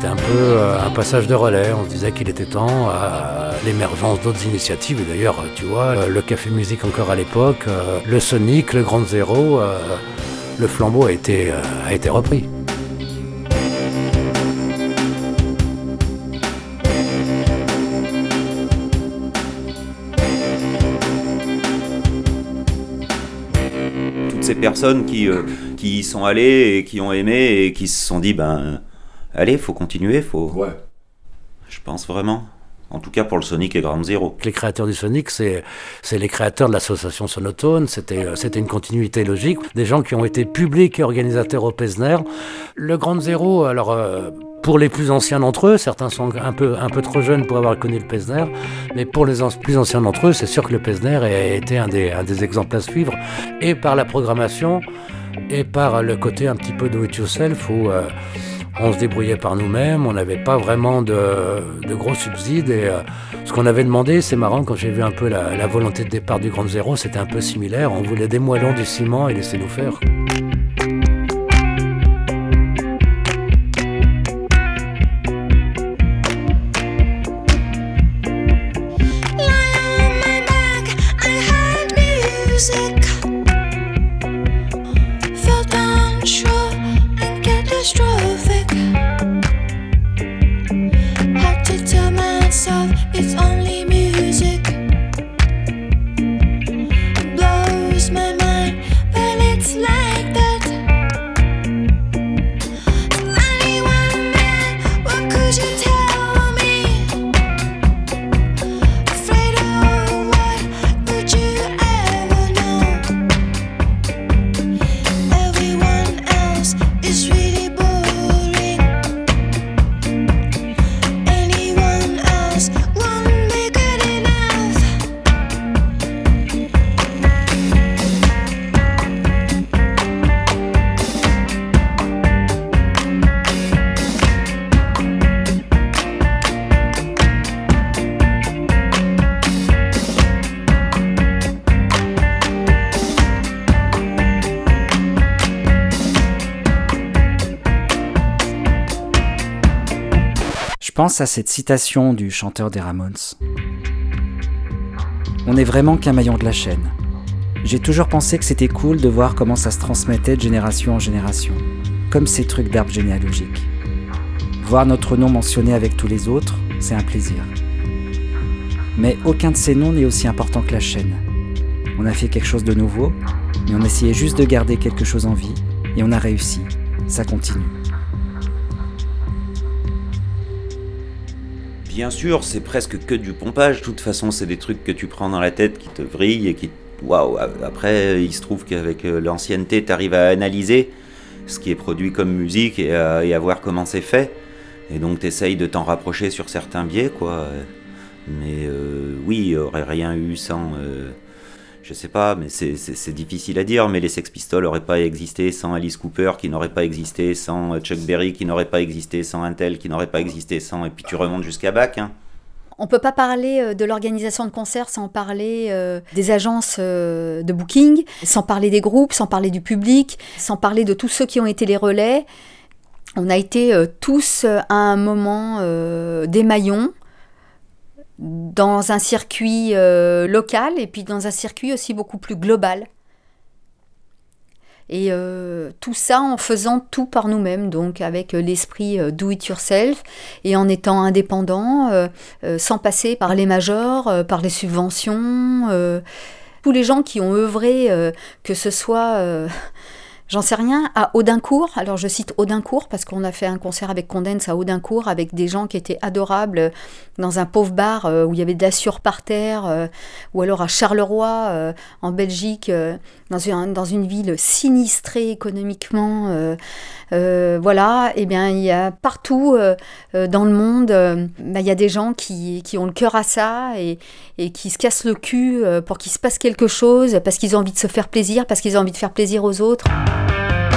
C'était un peu euh, un passage de relais. On se disait qu'il était temps à l'émergence d'autres initiatives. Et d'ailleurs, tu vois, euh, le Café Musique encore à l'époque, euh, le Sonic, le Grand Zéro, euh, le flambeau a été, euh, a été repris. toutes ces personnes qui, euh, qui y sont allées et qui ont aimé et qui se sont dit ben allez faut continuer faut je pense vraiment en tout cas pour le Sonic et Ground Zero Les créateurs du Sonic, c'est c'est les créateurs de l'association Sonotone. C'était euh, c'était une continuité logique. Des gens qui ont été publics et organisateurs au Pesner. Le Grand Zéro, alors euh, pour les plus anciens d'entre eux, certains sont un peu, un peu trop jeunes pour avoir connu le Pesner, mais pour les an- plus anciens d'entre eux, c'est sûr que le Pesner a été un des, un des exemples à suivre, et par la programmation, et par le côté un petit peu do it yourself où euh, on se débrouillait par nous-mêmes, on n'avait pas vraiment de, gros subsides. Et euh, ce qu'on avait demandé, c'est marrant, quand j'ai vu un peu la, volonté de départ du Grand Zéro, c'était un peu similaire. On voulait des moellons, du ciment et laisser nous faire. À cette citation du chanteur des Ramones. On n'est vraiment qu'un maillon de la chaîne. J'ai toujours pensé que c'était cool de voir comment ça se transmettait de génération en génération, comme ces trucs d'arbres généalogiques. Voir notre nom mentionné avec tous les autres, c'est un plaisir. Mais aucun de ces noms n'est aussi important que la chaîne. On a fait quelque chose de nouveau, mais on essayait juste de garder quelque chose en vie, et on a réussi. Ça continue. Bien sûr, c'est presque que du pompage. De toute façon, c'est des trucs que tu prends dans la tête qui te vrillent et qui. Waouh Après, il se trouve qu'avec euh, l'ancienneté, tu arrives à analyser ce qui est produit comme musique et à, voir comment c'est fait. Et donc, tu essayes de t'en rapprocher sur certains biais, quoi. Mais euh, oui, il aurait rien eu sans. euh, je sais pas, mais c'est- difficile à dire, mais les Sex Pistols n'auraient pas existé sans Alice Cooper, qui n'aurait pas existé sans euh, Chuck Berry, qui n'aurait pas existé sans Intel, qui n'aurait pas existé sans. Et puis tu remontes jusqu'à Bach. Hein. On peut pas parler euh, de l'organisation de concerts sans parler euh, des agences de booking, sans parler des groupes, sans parler du public, sans parler de tous ceux qui ont été les relais. On a été tous à un moment des maillons dans un circuit euh, local et puis dans un circuit aussi beaucoup plus global. Et euh, tout ça en faisant tout par nous-mêmes, donc avec l'esprit euh, do it yourself et en étant indépendant, sans passer par les majors, par les subventions. tous les gens qui ont œuvré, que ce soit, j'en sais rien, à Audincourt. Alors je cite Audincourt parce qu'on a fait un concert avec Condense à Audincourt avec des gens qui étaient adorables euh, dans un pauvre bar euh, où il y avait de la sueur par terre, euh, ou alors à Charleroi en Belgique, dans, une, ville sinistrée économiquement. voilà, et bien il y a partout dans le monde, bah, il y a des gens qui, ont le cœur à ça et, qui se cassent le cul pour qu'il se passe quelque chose, parce qu'ils ont envie de se faire plaisir, parce qu'ils ont envie de faire plaisir aux autres. Tu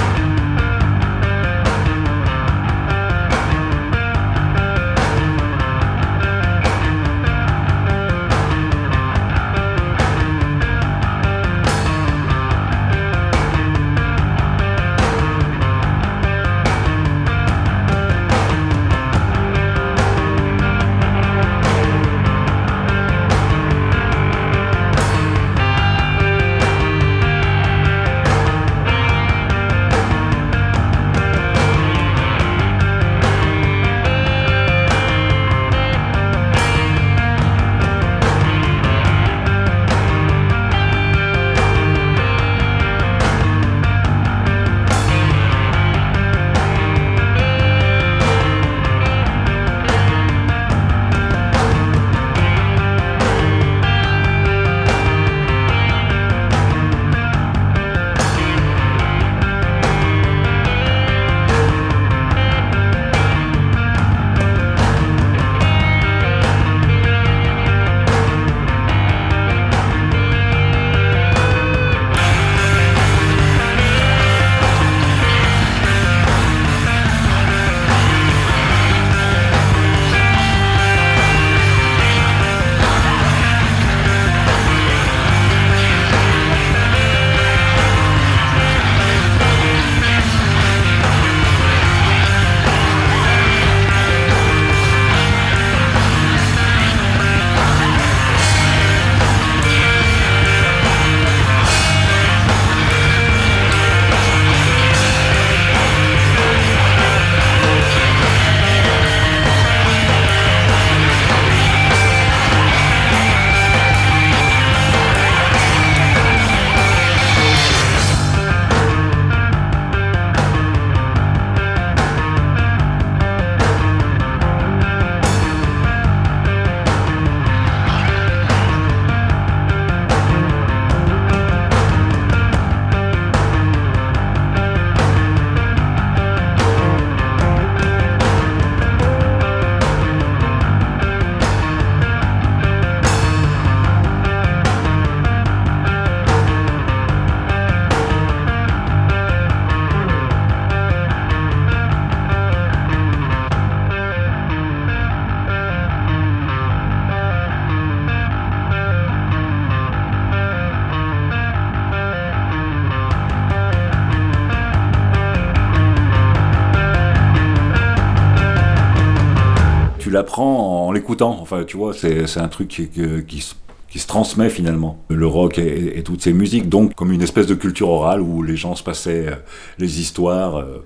Enfin, tu vois, c'est un truc qui, se- transmet finalement. Le rock et, toutes ces musiques, donc comme une espèce de culture orale où les gens se passaient euh, les histoires euh,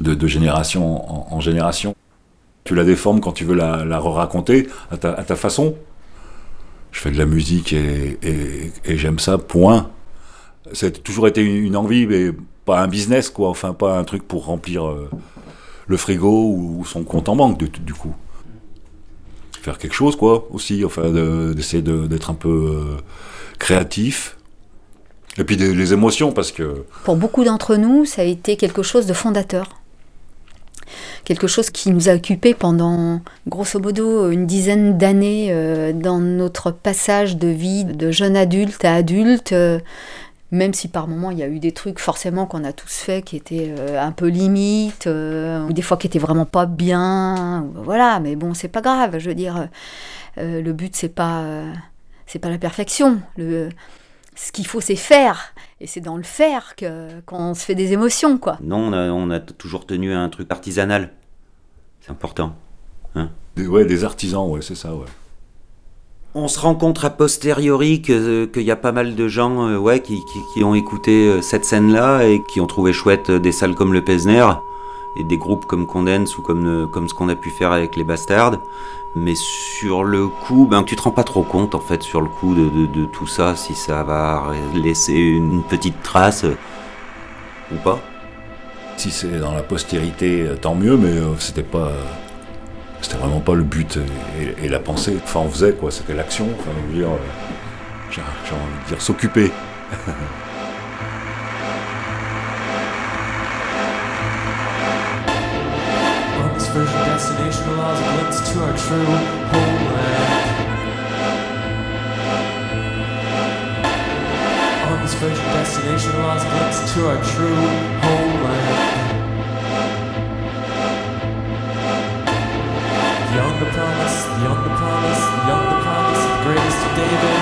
de, génération en, génération. Tu la déformes quand tu veux la, la raconter à ta, façon. Je fais de la musique et, j'aime ça, point. Ça a toujours été une, envie, mais pas un business, quoi. Enfin, pas un truc pour remplir euh, le frigo ou son compte en banque, du coup. Faire quelque chose, quoi, aussi, enfin, de- d'essayer de- d'être un peu euh, créatif. Et puis les émotions, parce que Pour beaucoup d'entre nous, ça a été quelque chose de fondateur. Quelque chose qui nous a occupés pendant, grosso modo, une dizaine d'années euh, dans notre passage de vie de jeune adulte à adulte. euh, même si par moments il y a eu des trucs forcément qu'on a tous fait qui étaient euh, un peu limites, euh, ou des fois qui étaient vraiment pas bien, voilà, mais bon, c'est pas grave, je veux dire, euh, le but c'est pas, euh, c'est pas la perfection. Le, ce qu'il faut c'est faire, et c'est dans le faire que, qu'on se fait des émotions, quoi. Non, on a, on a toujours tenu à un truc artisanal. C'est important. Hein des, ouais, des artisans, ouais, c'est ça, ouais. On se rend compte a posteriori que- qu'il y a pas mal de gens euh, qui, ont écouté euh, cette scène-là et qui ont trouvé chouette euh, des salles comme le Pesner et des groupes comme Condense ou comme, euh, ce qu'on a pu faire avec les Bastards. Mais sur le coup, ben, tu te rends pas trop compte en fait sur le coup de, tout ça, si ça va laisser une petite trace euh, ou pas. Si c'est dans la postérité, euh, tant mieux, mais euh, c'était pas. C'était vraiment pas le but et, la pensée. Enfin, on faisait quoi, c'était l'action. Enfin, euh, j'ai envie de dire s'occuper. Beyond the promise, beyond the promise, beyond the promise the greatest of David.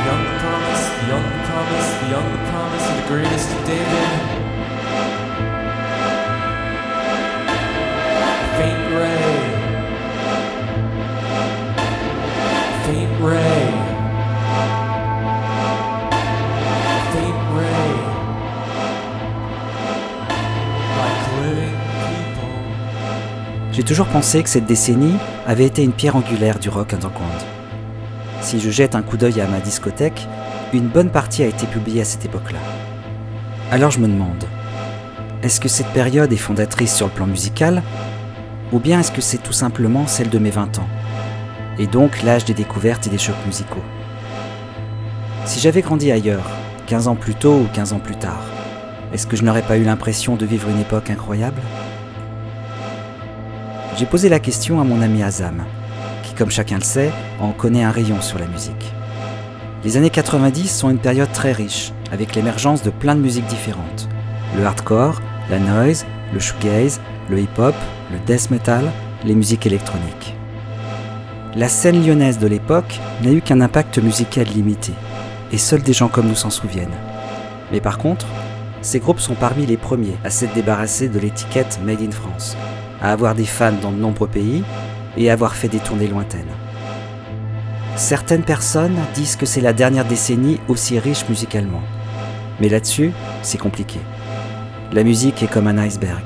Beyond the promise, beyond the promise, beyond the promise the greatest of David. Faint ray. Faint ray. J'ai toujours pensé que cette décennie avait été une pierre angulaire du rock underground. Si je jette un coup d'œil à ma discothèque, une bonne partie a été publiée à cette époque-là. Alors je me demande, est-ce que cette période est fondatrice sur le plan musical, ou bien est-ce que c'est tout simplement celle de mes 20 ans, et donc l'âge des découvertes et des chocs musicaux? Si j'avais grandi ailleurs, 15 ans plus tôt ou 15 ans plus tard, est-ce que je n'aurais pas eu l'impression de vivre une époque incroyable? J'ai posé la question à mon ami Azam, qui, comme chacun le sait, en connaît un rayon sur la musique. Les années 90 sont une période très riche, avec l'émergence de plein de musiques différentes. Le hardcore, la noise, le shoegaze, le hip-hop, le death metal, les musiques électroniques. La scène lyonnaise de l'époque n'a eu qu'un impact musical limité, et seuls des gens comme nous s'en souviennent. Mais par contre, ces groupes sont parmi les premiers à s'être débarrassés de l'étiquette Made in France, à avoir des fans dans de nombreux pays et avoir fait des tournées lointaines. Certaines personnes disent que c'est la dernière décennie aussi riche musicalement. Mais là-dessus, c'est compliqué. La musique est comme un iceberg.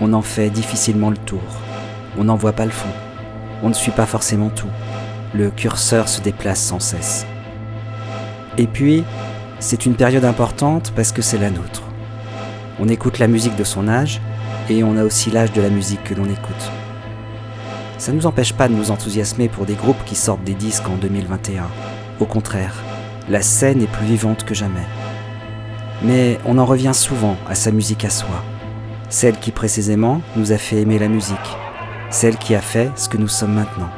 On en fait difficilement le tour. On n'en voit pas le fond. On ne suit pas forcément tout. Le curseur se déplace sans cesse. Et puis, c'est une période importante parce que c'est la nôtre. On écoute la musique de son âge et on a aussi l'âge de la musique que l'on écoute. Ça ne nous empêche pas de nous enthousiasmer pour des groupes qui sortent des disques en 2021. Au contraire, la scène est plus vivante que jamais. Mais on en revient souvent à sa musique à soi, celle qui précisément nous a fait aimer la musique, celle qui a fait ce que nous sommes maintenant.